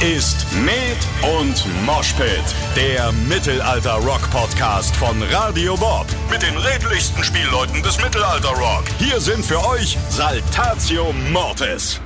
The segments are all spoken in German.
ist Med und Moshpit, der Mittelalter-Rock-Podcast von Radio Bob. Mit den redlichsten Spielleuten des Mittelalter-Rock. Hier sind für euch Saltatio Mortis.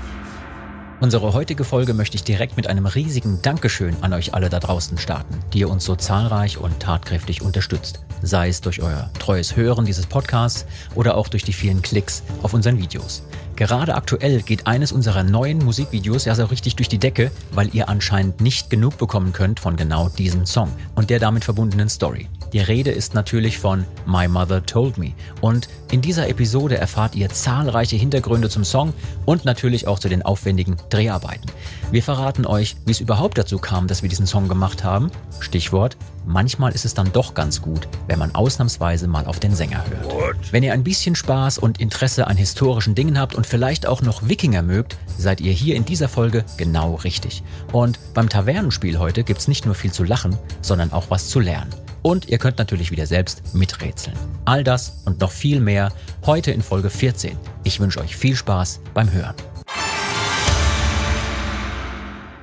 Unsere heutige Folge möchte ich direkt mit einem riesigen Dankeschön an euch alle da draußen starten, die ihr uns so zahlreich und tatkräftig unterstützt. Sei es durch euer treues Hören dieses Podcasts oder auch durch die vielen Klicks auf unseren Videos. Gerade aktuell geht eines unserer neuen Musikvideos ja so richtig durch die Decke, weil ihr anscheinend nicht genug bekommen könnt von genau diesem Song und der damit verbundenen Story. Die Rede ist natürlich von My Mother Told Me. Und in dieser Episode erfahrt ihr zahlreiche Hintergründe zum Song und natürlich auch zu den aufwendigen Dreharbeiten. Wir verraten euch, wie es überhaupt dazu kam, dass wir diesen Song gemacht haben. Stichwort, manchmal ist es dann doch ganz gut, wenn man ausnahmsweise mal auf den Sänger hört. What? Wenn ihr ein bisschen Spaß und Interesse an historischen Dingen habt und vielleicht auch noch Wikinger mögt, seid ihr hier in dieser Folge genau richtig. Und beim Tavernenspiel heute gibt's nicht nur viel zu lachen, sondern auch was zu lernen. Und ihr könnt natürlich wieder selbst miträtseln. All das und noch viel mehr heute in Folge 14. Ich wünsche euch viel Spaß beim Hören.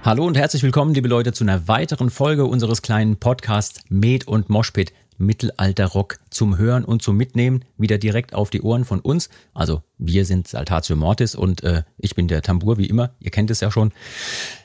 Hallo und herzlich willkommen, liebe Leute, zu einer weiteren Folge unseres kleinen Podcasts Med und Moshpit Mittelalterrock zum Hören und zum Mitnehmen wieder direkt auf die Ohren von uns. Also wir sind Saltatio Mortis und äh, ich bin der Tambour wie immer. Ihr kennt es ja schon.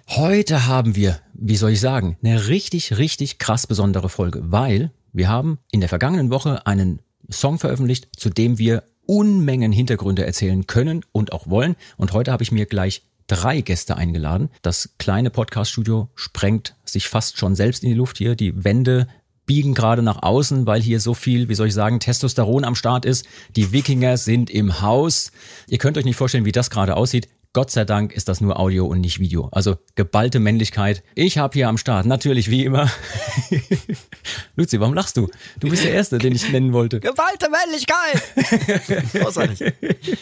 Heute haben wir, wie soll ich sagen, eine richtig, richtig krass besondere Folge, weil wir haben in der vergangenen Woche einen Song veröffentlicht, zu dem wir Unmengen Hintergründe erzählen können und auch wollen. Und heute habe ich mir gleich drei Gäste eingeladen. Das kleine Podcast-Studio sprengt sich fast schon selbst in die Luft hier. Die Wände biegen gerade nach außen, weil hier so viel, wie soll ich sagen, Testosteron am Start ist. Die Wikinger sind im Haus. Ihr könnt euch nicht vorstellen, wie das gerade aussieht. Gott sei Dank ist das nur Audio und nicht Video. Also geballte Männlichkeit. Ich habe hier am Start, natürlich wie immer. Luzi, warum lachst du? Du bist der Erste, den ich nennen wollte. Geballte Männlichkeit! Großartig.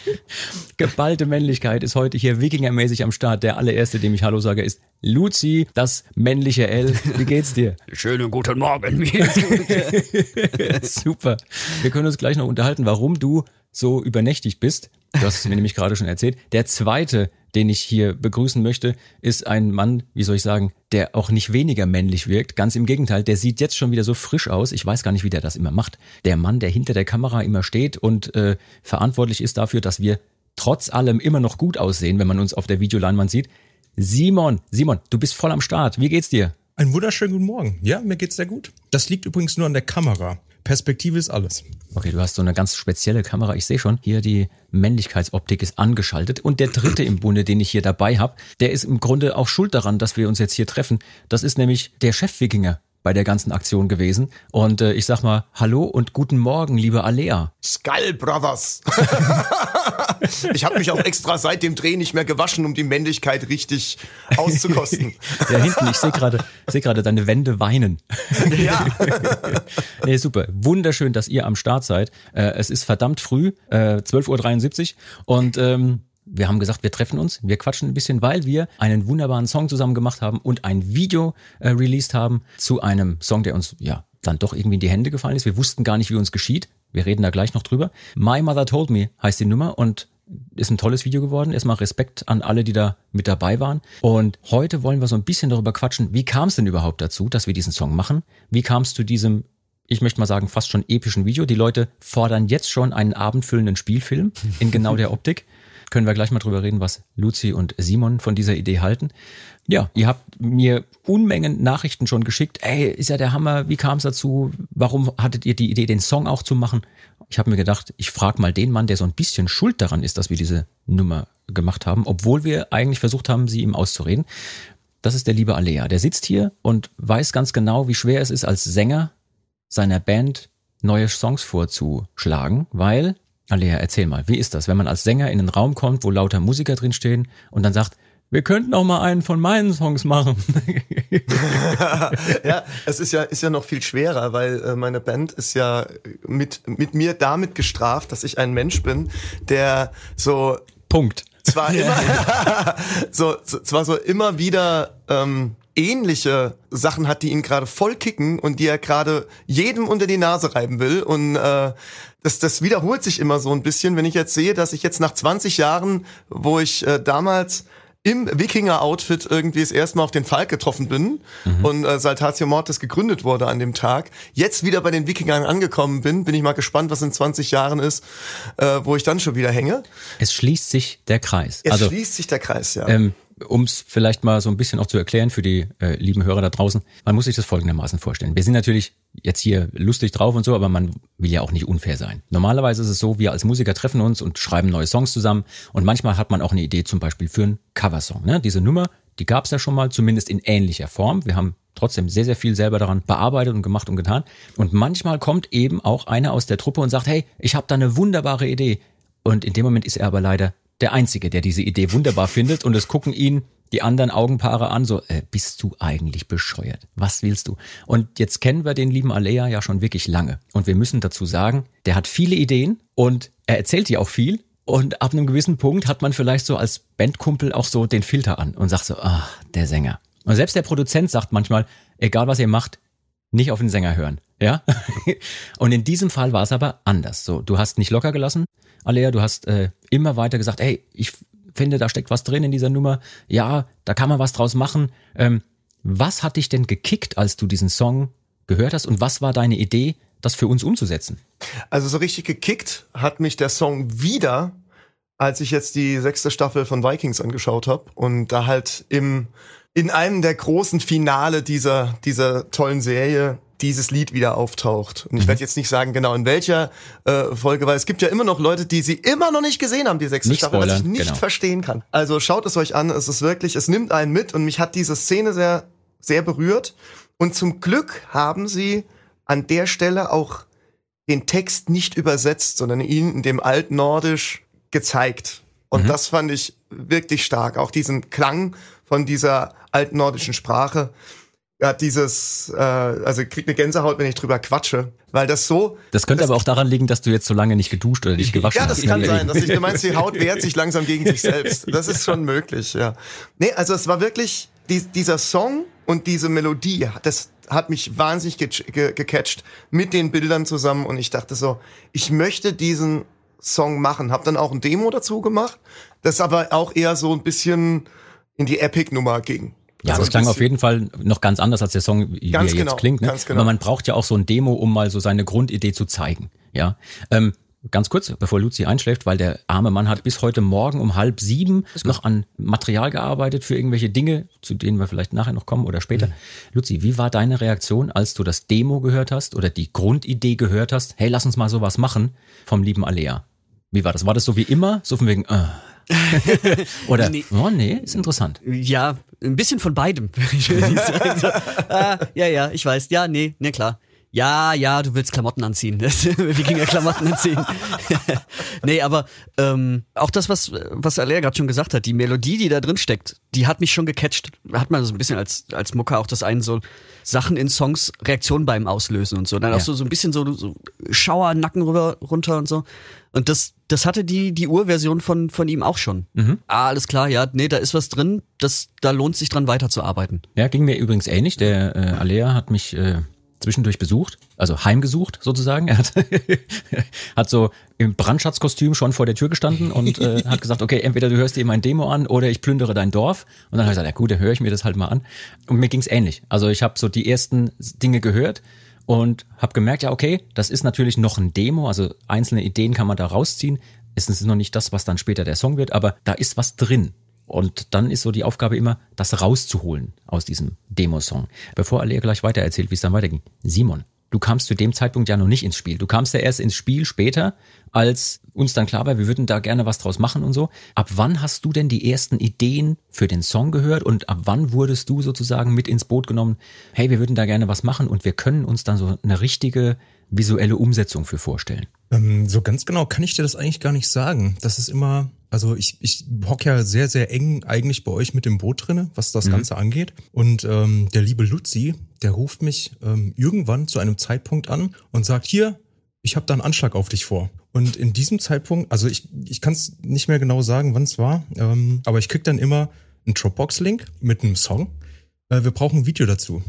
Geballte Männlichkeit ist heute hier wikingermäßig am Start. Der allererste, dem ich Hallo sage, ist Luzi, das männliche L. Wie geht's dir? Schönen guten Morgen. Super. Wir können uns gleich noch unterhalten, warum du so übernächtigt bist. Du hast es mir nämlich gerade schon erzählt. Der zweite, den ich hier begrüßen möchte, ist ein Mann, wie soll ich sagen, der auch nicht weniger männlich wirkt. Ganz im Gegenteil, der sieht jetzt schon wieder so frisch aus. Ich weiß gar nicht, wie der das immer macht. Der Mann, der hinter der Kamera immer steht und äh, verantwortlich ist dafür, dass wir trotz allem immer noch gut aussehen, wenn man uns auf der Videoleinwand sieht. Simon, Simon, du bist voll am Start. Wie geht's dir? Einen wunderschönen guten Morgen. Ja, mir geht's sehr gut. Das liegt übrigens nur an der Kamera. Perspektive ist alles. Okay, du hast so eine ganz spezielle Kamera. Ich sehe schon, hier die Männlichkeitsoptik ist angeschaltet. Und der dritte im Bunde, den ich hier dabei habe, der ist im Grunde auch schuld daran, dass wir uns jetzt hier treffen. Das ist nämlich der Chef-Wikinger bei der ganzen Aktion gewesen. Und äh, ich sag mal, hallo und guten Morgen, liebe Alea. Skull Brothers. ich habe mich auch extra seit dem Dreh nicht mehr gewaschen, um die Männlichkeit richtig auszukosten. ja, hinten, ich sehe gerade seh gerade deine Wände weinen. ja. nee, super. Wunderschön, dass ihr am Start seid. Äh, es ist verdammt früh, äh, 12.73 Uhr. Und ähm, wir haben gesagt, wir treffen uns, wir quatschen ein bisschen, weil wir einen wunderbaren Song zusammen gemacht haben und ein Video äh, released haben zu einem Song, der uns ja dann doch irgendwie in die Hände gefallen ist. Wir wussten gar nicht, wie uns geschieht. Wir reden da gleich noch drüber. My Mother Told Me heißt die Nummer und ist ein tolles Video geworden. Erstmal Respekt an alle, die da mit dabei waren. Und heute wollen wir so ein bisschen darüber quatschen, wie kam es denn überhaupt dazu, dass wir diesen Song machen? Wie kam es zu diesem ich möchte mal sagen, fast schon epischen Video. Die Leute fordern jetzt schon einen abendfüllenden Spielfilm in genau der Optik. Können wir gleich mal drüber reden, was Luzi und Simon von dieser Idee halten. Ja, ihr habt mir Unmengen Nachrichten schon geschickt. Ey, ist ja der Hammer, wie kam es dazu? Warum hattet ihr die Idee, den Song auch zu machen? Ich habe mir gedacht, ich frage mal den Mann, der so ein bisschen schuld daran ist, dass wir diese Nummer gemacht haben, obwohl wir eigentlich versucht haben, sie ihm auszureden. Das ist der liebe Alea. Der sitzt hier und weiß ganz genau, wie schwer es ist, als Sänger seiner Band neue Songs vorzuschlagen, weil Alea, erzähl mal, wie ist das, wenn man als Sänger in einen Raum kommt, wo lauter Musiker drinstehen und dann sagt, wir könnten auch mal einen von meinen Songs machen. ja, es ist ja, ist ja noch viel schwerer, weil äh, meine Band ist ja mit, mit mir damit gestraft, dass ich ein Mensch bin, der so Punkt. Zwar immer, so, so, zwar so immer wieder ähm, ähnliche Sachen hat, die ihn gerade voll kicken und die er gerade jedem unter die Nase reiben will und äh, das, das wiederholt sich immer so ein bisschen, wenn ich jetzt sehe, dass ich jetzt nach 20 Jahren, wo ich äh, damals im Wikinger-Outfit irgendwie das erste Mal auf den Falk getroffen bin Mhm. und äh, Saltatio Mortis gegründet wurde an dem Tag, jetzt wieder bei den Wikingern angekommen bin, bin ich mal gespannt, was in 20 Jahren ist, äh, wo ich dann schon wieder hänge. Es schließt sich der Kreis. Jetzt also schließt sich der Kreis, ja. ähm, um es vielleicht mal so ein bisschen auch zu erklären für die äh, lieben Hörer da draußen, man muss sich das folgendermaßen vorstellen. Wir sind natürlich jetzt hier lustig drauf und so, aber man will ja auch nicht unfair sein. Normalerweise ist es so, wir als Musiker treffen uns und schreiben neue Songs zusammen und manchmal hat man auch eine Idee zum Beispiel für einen Coversong. Ne? Diese Nummer, die gab es ja schon mal, zumindest in ähnlicher Form. Wir haben trotzdem sehr, sehr viel selber daran bearbeitet und gemacht und getan. Und manchmal kommt eben auch einer aus der Truppe und sagt, hey, ich habe da eine wunderbare Idee. Und in dem Moment ist er aber leider der Einzige, der diese Idee wunderbar findet und es gucken ihn die anderen Augenpaare an, so, äh, bist du eigentlich bescheuert? Was willst du? Und jetzt kennen wir den lieben Alea ja schon wirklich lange. Und wir müssen dazu sagen, der hat viele Ideen und er erzählt dir auch viel. Und ab einem gewissen Punkt hat man vielleicht so als Bandkumpel auch so den Filter an und sagt so, ah, der Sänger. Und selbst der Produzent sagt manchmal, egal was ihr macht, nicht auf den Sänger hören. Ja? Und in diesem Fall war es aber anders. So, du hast nicht locker gelassen, Alea, du hast äh, immer weiter gesagt, hey, ich finde, da steckt was drin in dieser Nummer. Ja, da kann man was draus machen. Ähm, was hat dich denn gekickt, als du diesen Song gehört hast? Und was war deine Idee, das für uns umzusetzen? Also so richtig gekickt hat mich der Song wieder, als ich jetzt die sechste Staffel von Vikings angeschaut habe und da halt im in einem der großen Finale dieser dieser tollen Serie dieses Lied wieder auftaucht. Und ich werde jetzt nicht sagen genau in welcher äh, Folge, weil es gibt ja immer noch Leute, die sie immer noch nicht gesehen haben, die sechste Nicht Staffel, was ich spoilern, nicht genau. verstehen kann. Also schaut es euch an, es ist wirklich, es nimmt einen mit und mich hat diese Szene sehr sehr berührt und zum Glück haben sie an der Stelle auch den Text nicht übersetzt, sondern ihn in dem Altnordisch gezeigt. Und das fand ich wirklich stark. Auch diesen Klang von dieser altnordischen Sprache. Ja, dieses, äh, also ich krieg eine Gänsehaut, wenn ich drüber quatsche, weil das so. Das könnte aber auch daran liegen, dass du jetzt so lange nicht geduscht oder dich gewaschen Ja, hast. das kann sein. Dass ich, du meinst, die Haut wehrt sich langsam gegen sich selbst. Das ist schon möglich, ja. Nee, also es war wirklich die, dieser Song und diese Melodie, das hat mich wahnsinnig ge ge gecatcht mit den Bildern zusammen und ich dachte so, ich möchte diesen Song machen. Hab dann auch ein Demo dazu gemacht, das aber auch eher so ein bisschen in die Epic-Nummer ging. Ja, Also das klang auf jeden Fall noch ganz anders als der Song, wie Ganz er genau, jetzt klingt. Ne? ganz genau. Aber man braucht ja auch so ein Demo, um mal so seine Grundidee zu zeigen. Ja. Ähm, ganz kurz, bevor Luzi einschläft, weil der arme Mann hat bis heute Morgen um halb sieben noch an Material gearbeitet für irgendwelche Dinge, zu denen wir vielleicht nachher noch kommen oder später. Mhm. Luzi, wie war deine Reaktion, als du das Demo gehört hast oder die Grundidee gehört hast? Hey, lass uns mal sowas machen vom lieben Alea. Wie war das? War das so wie immer? So von wegen, äh. Oder, Nee. oh nee, ist interessant. Ja, ein bisschen von beidem, ah, ja, ja, ich weiß. Ja, nee, nee, klar. Ja, ja, du willst Klamotten anziehen. Wikinger-Klamotten anziehen. nee, aber ähm, auch das, was, was Alea gerade schon gesagt hat, die Melodie, die da drin steckt, die hat mich schon gecatcht. Hat man so ein bisschen als, als Mucker auch das einen so Sachen in Songs, Reaktionen beim Auslösen und so. Dann auch Ja. so, so ein bisschen so, so Schauer, Nacken rüber, runter und so. Und das, das hatte die, die Urversion von, von ihm auch schon. Ah, alles klar, ja, nee, da ist was drin, das, da lohnt sich dran weiterzuarbeiten. Ja, ging mir übrigens ähnlich. Der äh, Alea hat mich äh, zwischendurch besucht, also heimgesucht sozusagen. Er hat, hat so im Brandschatzkostüm schon vor der Tür gestanden und äh, hat gesagt, okay, entweder du hörst dir mein Demo an oder ich plündere dein Dorf. Und dann habe ich gesagt, ja gut, dann höre ich mir das halt mal an. Und mir ging's ähnlich. Also ich habe so die ersten Dinge gehört und habe gemerkt, ja okay, das ist natürlich noch ein Demo, also einzelne Ideen kann man da rausziehen. Es ist noch nicht das, was dann später der Song wird, aber da ist was drin. Und dann ist so die Aufgabe immer, das rauszuholen aus diesem Demo-Song. Bevor Alea gleich weiter erzählt, wie es dann weiterging. Simon, du kamst zu dem Zeitpunkt ja noch nicht ins Spiel. Du kamst ja erst ins Spiel später, als uns dann klar war, wir würden da gerne was draus machen und so. Ab wann hast du denn die ersten Ideen für den Song gehört und ab wann wurdest du sozusagen mit ins Boot genommen, hey, wir würden da gerne was machen und wir können uns dann so eine richtige visuelle Umsetzung für vorstellen? Ähm, so ganz genau kann ich dir das eigentlich gar nicht sagen. Das ist immer, also ich, ich hock ja sehr, sehr eng eigentlich bei euch mit dem Boot drinne, was das Ganze angeht. Und ähm, der liebe Luzi, der ruft mich ähm, irgendwann zu einem Zeitpunkt an und sagt, hier, ich habe da einen Anschlag auf dich vor. Und in diesem Zeitpunkt, also ich, ich kann es nicht mehr genau sagen, wann es war, ähm, aber ich krieg dann immer einen Dropbox-Link mit einem Song. Äh, wir brauchen ein Video dazu.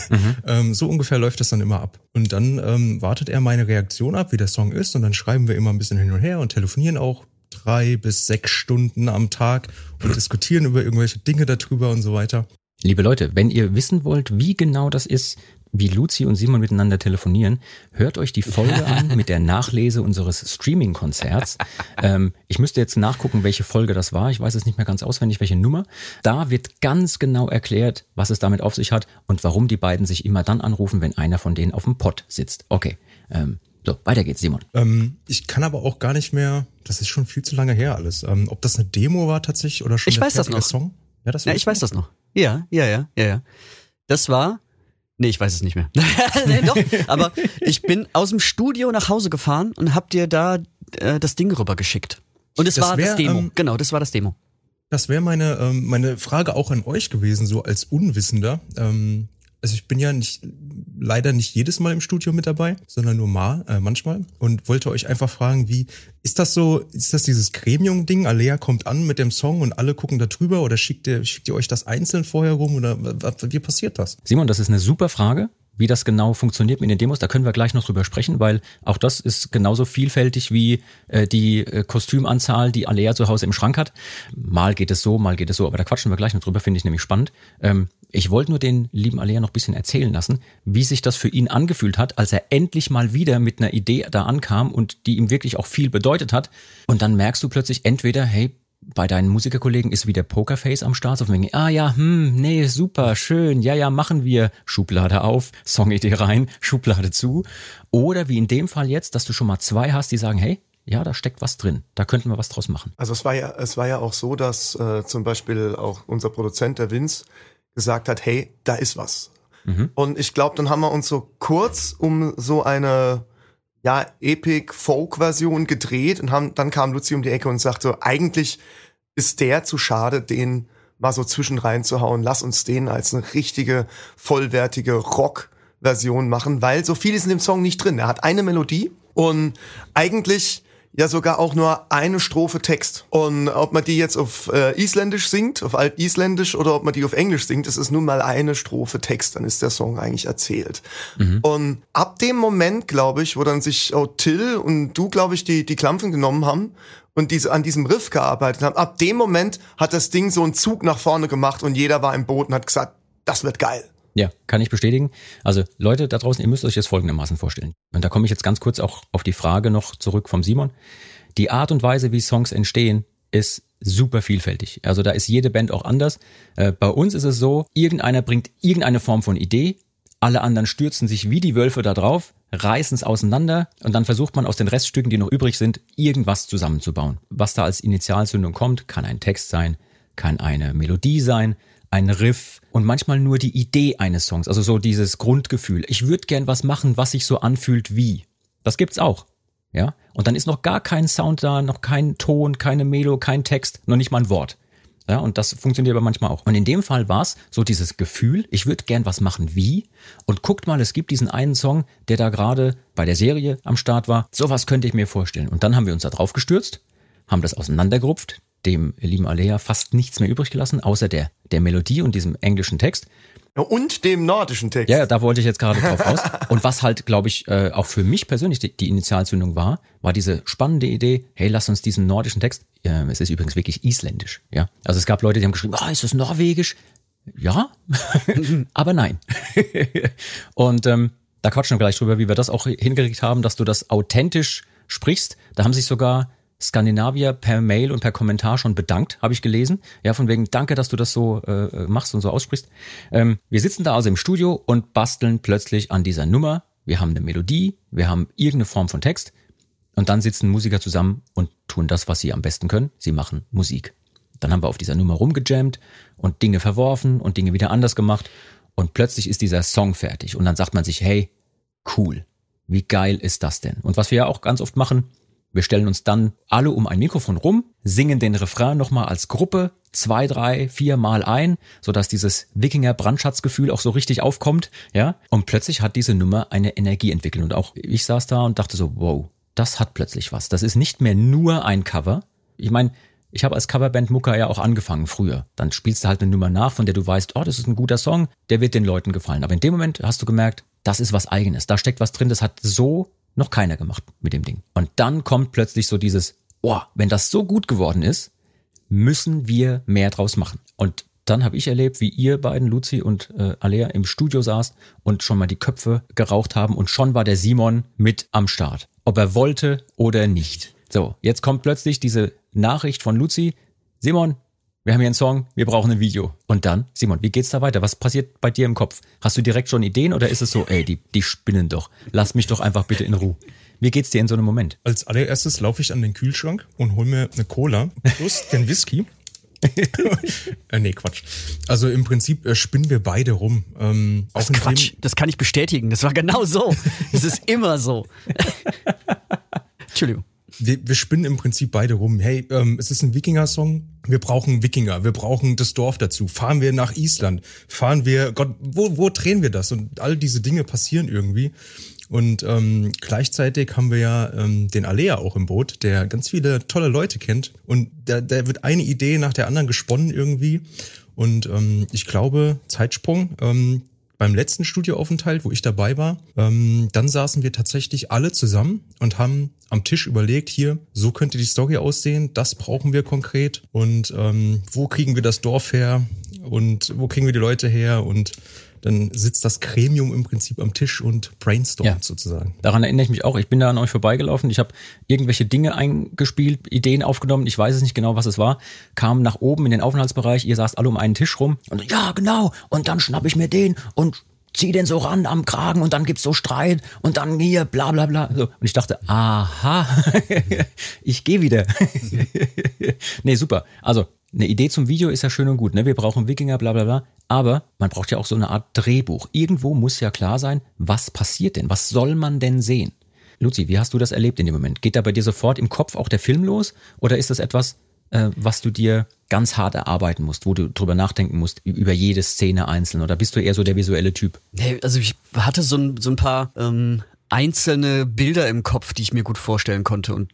ähm, so ungefähr läuft das dann immer ab. Und dann ähm, wartet er meine Reaktion ab, wie der Song ist, und dann schreiben wir immer ein bisschen hin und her und telefonieren auch drei bis sechs Stunden am Tag und diskutieren über irgendwelche Dinge darüber und so weiter. Liebe Leute, wenn ihr wissen wollt, wie genau das ist, wie Luzi und Simon miteinander telefonieren, hört euch die Folge an mit der Nachlese unseres Streaming-Konzerts. Ähm, ich müsste jetzt nachgucken, welche Folge das war. Ich weiß es nicht mehr ganz auswendig, welche Nummer. Da wird ganz genau erklärt, was es damit auf sich hat und warum die beiden sich immer dann anrufen, wenn einer von denen auf dem Pott sitzt. Okay, ähm, so, weiter geht's, Simon. Ähm, ich kann aber auch gar nicht mehr, das ist schon viel zu lange her alles. Ähm, ob das eine Demo war tatsächlich oder schon Ich weiß das noch. Song? Ja, das Ja, ich weiß das noch. Ja, ja, ja, ja, ja. Das war. Nee, ich weiß es nicht mehr. nee, doch, aber ich bin aus dem Studio nach Hause gefahren und hab dir da äh, das Ding rübergeschickt. Und es Das war wär, das Demo. ähm, genau, das war das Demo. Das wäre meine, ähm, meine Frage auch an euch gewesen, so als Unwissender. Ähm, also ich bin ja nicht leider nicht jedes Mal im Studio mit dabei, sondern nur mal, äh, manchmal. Und wollte euch einfach fragen, wie ist das so, ist das dieses Gremium-Ding? Alea kommt an mit dem Song und alle gucken da drüber oder schickt ihr, schickt ihr euch das einzeln vorher rum oder wie passiert das? Simon, das ist eine super Frage. Wie das genau funktioniert mit den Demos, da können wir gleich noch drüber sprechen, weil auch das ist genauso vielfältig wie äh, die äh, Kostümanzahl, die Alea zu Hause im Schrank hat. Mal geht es so, mal geht es so, aber da quatschen wir gleich noch drüber, finde ich nämlich spannend. Ähm, ich wollte nur den lieben Alea noch bisschen erzählen lassen, wie sich das für ihn angefühlt hat, als er endlich mal wieder mit einer Idee da ankam und die ihm wirklich auch viel bedeutet hat. Und dann merkst du plötzlich entweder, hey, bei deinen Musikerkollegen ist wieder Pokerface am Start, so von wegen, ah ja, hm, nee, super, schön, ja, ja, machen wir, Schublade auf, Songidee rein, Schublade zu. Oder wie in dem Fall jetzt, dass du schon mal zwei hast, die sagen, hey, ja, da steckt was drin, da könnten wir was draus machen. Also es war ja, es war ja auch so, dass äh, zum Beispiel auch unser Produzent, der Vince, gesagt hat, hey, da ist was. Und ich glaube, dann haben wir uns so kurz um so eine ja, Epic-Folk-Version gedreht und haben, dann kam Luzi um die Ecke und sagte, eigentlich ist der zu schade, den mal so zwischen reinzuhauen. Lass uns den als eine richtige, vollwertige Rock-Version machen, weil so viel ist in dem Song nicht drin. Er hat eine Melodie und eigentlich ja sogar auch nur eine Strophe Text. Und ob man die jetzt auf äh, Isländisch singt, auf Alt-Isländisch oder ob man die auf Englisch singt, es ist nun mal eine Strophe Text, dann ist der Song eigentlich erzählt. Und ab dem Moment, glaube ich, wo dann sich auch Till und du, glaube ich, die, die Klampfen genommen haben und diese an diesem Riff gearbeitet haben, ab dem Moment hat das Ding so einen Zug nach vorne gemacht und jeder war im Boot und hat gesagt, das wird geil. Ja, kann ich bestätigen. Also Leute da draußen, ihr müsst euch das folgendermaßen vorstellen. Und da komme ich jetzt ganz kurz auch auf die Frage noch zurück vom Simon. Die Art und Weise, wie Songs entstehen, ist super vielfältig. Also da ist jede Band auch anders. Äh, bei uns ist es so, irgendeiner bringt irgendeine Form von Idee, alle anderen stürzen sich wie die Wölfe da drauf, reißen es auseinander und dann versucht man aus den Reststücken, die noch übrig sind, irgendwas zusammenzubauen. Was da als Initialzündung kommt, kann ein Text sein, kann eine Melodie sein, ein Riff und manchmal nur die Idee eines Songs, also so dieses Grundgefühl. Ich würde gern was machen, was sich so anfühlt wie. Das gibt's auch. Ja? Und dann ist noch gar kein Sound da, noch kein Ton, keine Melo, kein Text, noch nicht mal ein Wort. Ja, und das funktioniert aber manchmal auch. Und in dem Fall war es so dieses Gefühl, ich würde gern was machen wie. Und guckt mal, es gibt diesen einen Song, der da gerade bei der Serie am Start war. Sowas könnte ich mir vorstellen. Und dann haben wir uns da drauf gestürzt, haben das auseinandergerupft, dem lieben Alea fast nichts mehr übrig gelassen, außer der, der Melodie und diesem englischen Text. Und dem nordischen Text. Ja, ja, da wollte ich jetzt gerade drauf raus. Und was halt, glaube ich, äh, auch für mich persönlich die, die Initialzündung war, war diese spannende Idee, hey, lass uns diesen nordischen Text, äh, es ist übrigens wirklich isländisch, ja. Also es gab Leute, die haben geschrieben, ah, ist das norwegisch? Ja, aber nein. Und ähm, da quatschen wir gleich drüber, wie wir das auch hingekriegt haben, dass du das authentisch sprichst. Da haben sich sogar Skandinavier per Mail und per Kommentar schon bedankt, habe ich gelesen. Ja, von wegen, danke, dass du das so äh, machst und so aussprichst. Ähm, wir sitzen da also im Studio und basteln plötzlich an dieser Nummer. Wir haben eine Melodie, wir haben irgendeine Form von Text und dann sitzen Musiker zusammen und tun das, was sie am besten können. Sie machen Musik. Dann haben wir auf dieser Nummer rumgejammt und Dinge verworfen und Dinge wieder anders gemacht und plötzlich ist dieser Song fertig und dann sagt man sich, hey, cool, wie geil ist das denn? Und was wir ja auch ganz oft machen, wir stellen uns dann alle um ein Mikrofon rum, singen den Refrain nochmal als Gruppe zwei, drei, vier Mal ein, sodass dieses Wikinger-Brandschatzgefühl auch so richtig aufkommt, ja. Und plötzlich hat diese Nummer eine Energie entwickelt. Und auch ich saß da und dachte so, wow, das hat plötzlich was. Das ist nicht mehr nur ein Cover. Ich meine, ich habe als Coverband Mucka ja auch angefangen früher. Dann spielst du halt eine Nummer nach, von der du weißt, oh, das ist ein guter Song, der wird den Leuten gefallen. Aber in dem Moment hast du gemerkt, das ist was eigenes. Da steckt was drin, das hat so noch keiner gemacht mit dem Ding. Und dann kommt plötzlich so dieses oh, wenn das so gut geworden ist, müssen wir mehr draus machen. Und dann habe ich erlebt, wie ihr beiden, Luzi und äh, Alea, im Studio saßt und schon mal die Köpfe geraucht haben und schon war der Simon mit am Start. Ob er wollte oder nicht. So, jetzt kommt plötzlich diese Nachricht von Luzi. Simon, wir haben hier einen Song, wir brauchen ein Video. Und dann, Simon, wie geht's da weiter? Was passiert bei dir im Kopf? Hast du direkt schon Ideen oder ist es so, ey, die, die spinnen doch. Lass mich doch einfach bitte in Ruhe. Wie geht's dir in so einem Moment? Als allererstes laufe ich an den Kühlschrank und hol mir eine Cola plus den Whisky. äh, nee, Quatsch. Also im Prinzip äh, spinnen wir beide rum. Ähm, Das ist Quatsch, das kann ich bestätigen. Das war genau so. Das ist immer so. Entschuldigung. Wir, wir spinnen im Prinzip beide rum. Hey, ähm, es ist ein Wikinger-Song. Wir brauchen Wikinger. Wir brauchen das Dorf dazu. Fahren wir nach Island? Fahren wir, Gott, wo, wo drehen wir das? Und all diese Dinge passieren irgendwie. Und ähm, gleichzeitig haben wir ja ähm, den Alea auch im Boot, der ganz viele tolle Leute kennt. Und da, da wird eine Idee nach der anderen gesponnen irgendwie. Und ähm, ich glaube, Zeitsprung, ähm, beim letzten Studioaufenthalt, wo ich dabei war, ähm, dann saßen wir tatsächlich alle zusammen und haben am Tisch überlegt, hier, so könnte die Story aussehen, das brauchen wir konkret und ähm, wo kriegen wir das Dorf her und wo kriegen wir die Leute her und dann sitzt das Gremium im Prinzip am Tisch und brainstormt Ja. sozusagen. Daran erinnere ich mich auch. Ich bin da an euch vorbeigelaufen. Ich habe irgendwelche Dinge eingespielt, Ideen aufgenommen. Ich weiß es nicht genau, was es war. Kam nach oben in den Aufenthaltsbereich. Ihr saßt alle um einen Tisch rum. Und ja, genau. Und dann schnapp ich mir den und zieh den so ran am Kragen und dann gibt's so Streit und dann hier bla bla bla. So. Und ich dachte, aha, ich gehe wieder. nee, super. Also eine Idee zum Video ist ja schön und gut, ne? Wir brauchen Wikinger, bla bla bla. Aber man braucht ja auch so eine Art Drehbuch. Irgendwo muss ja klar sein, was passiert denn? Was soll man denn sehen? Luzi, wie hast du das erlebt in dem Moment? Geht da bei dir sofort im Kopf auch der Film los? Oder ist das etwas, äh, was du dir ganz hart erarbeiten musst, wo du drüber nachdenken musst, über jede Szene einzeln? Oder bist du eher so der visuelle Typ? Nee, also ich hatte so ein, so ein paar ähm, einzelne Bilder im Kopf, die ich mir gut vorstellen konnte und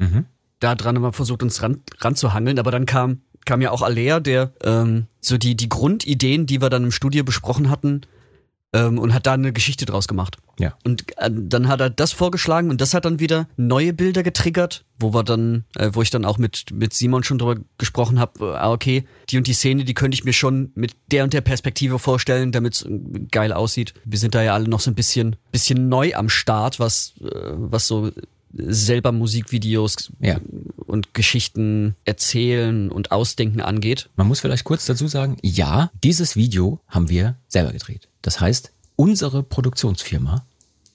da dran immer versucht, uns ran, ranzuhangeln. Aber dann kam, kam ja auch Alea, der ähm, so die, die Grundideen, die wir dann im Studio besprochen hatten, ähm, und hat da eine Geschichte draus gemacht. Ja. Und äh, dann hat er das vorgeschlagen und das hat dann wieder neue Bilder getriggert, wo wir dann, äh, wo ich dann auch mit mit Simon schon drüber gesprochen habe, äh, ah, okay, die und die Szene, die könnte ich mir schon mit der und der Perspektive vorstellen, damit es geil aussieht. Wir sind da ja alle noch so ein bisschen bisschen neu am Start, was äh, was so selber Musikvideos Ja. und Geschichten erzählen und ausdenken angeht. Man muss vielleicht kurz dazu sagen, ja, dieses Video haben wir selber gedreht. Das heißt, unsere Produktionsfirma,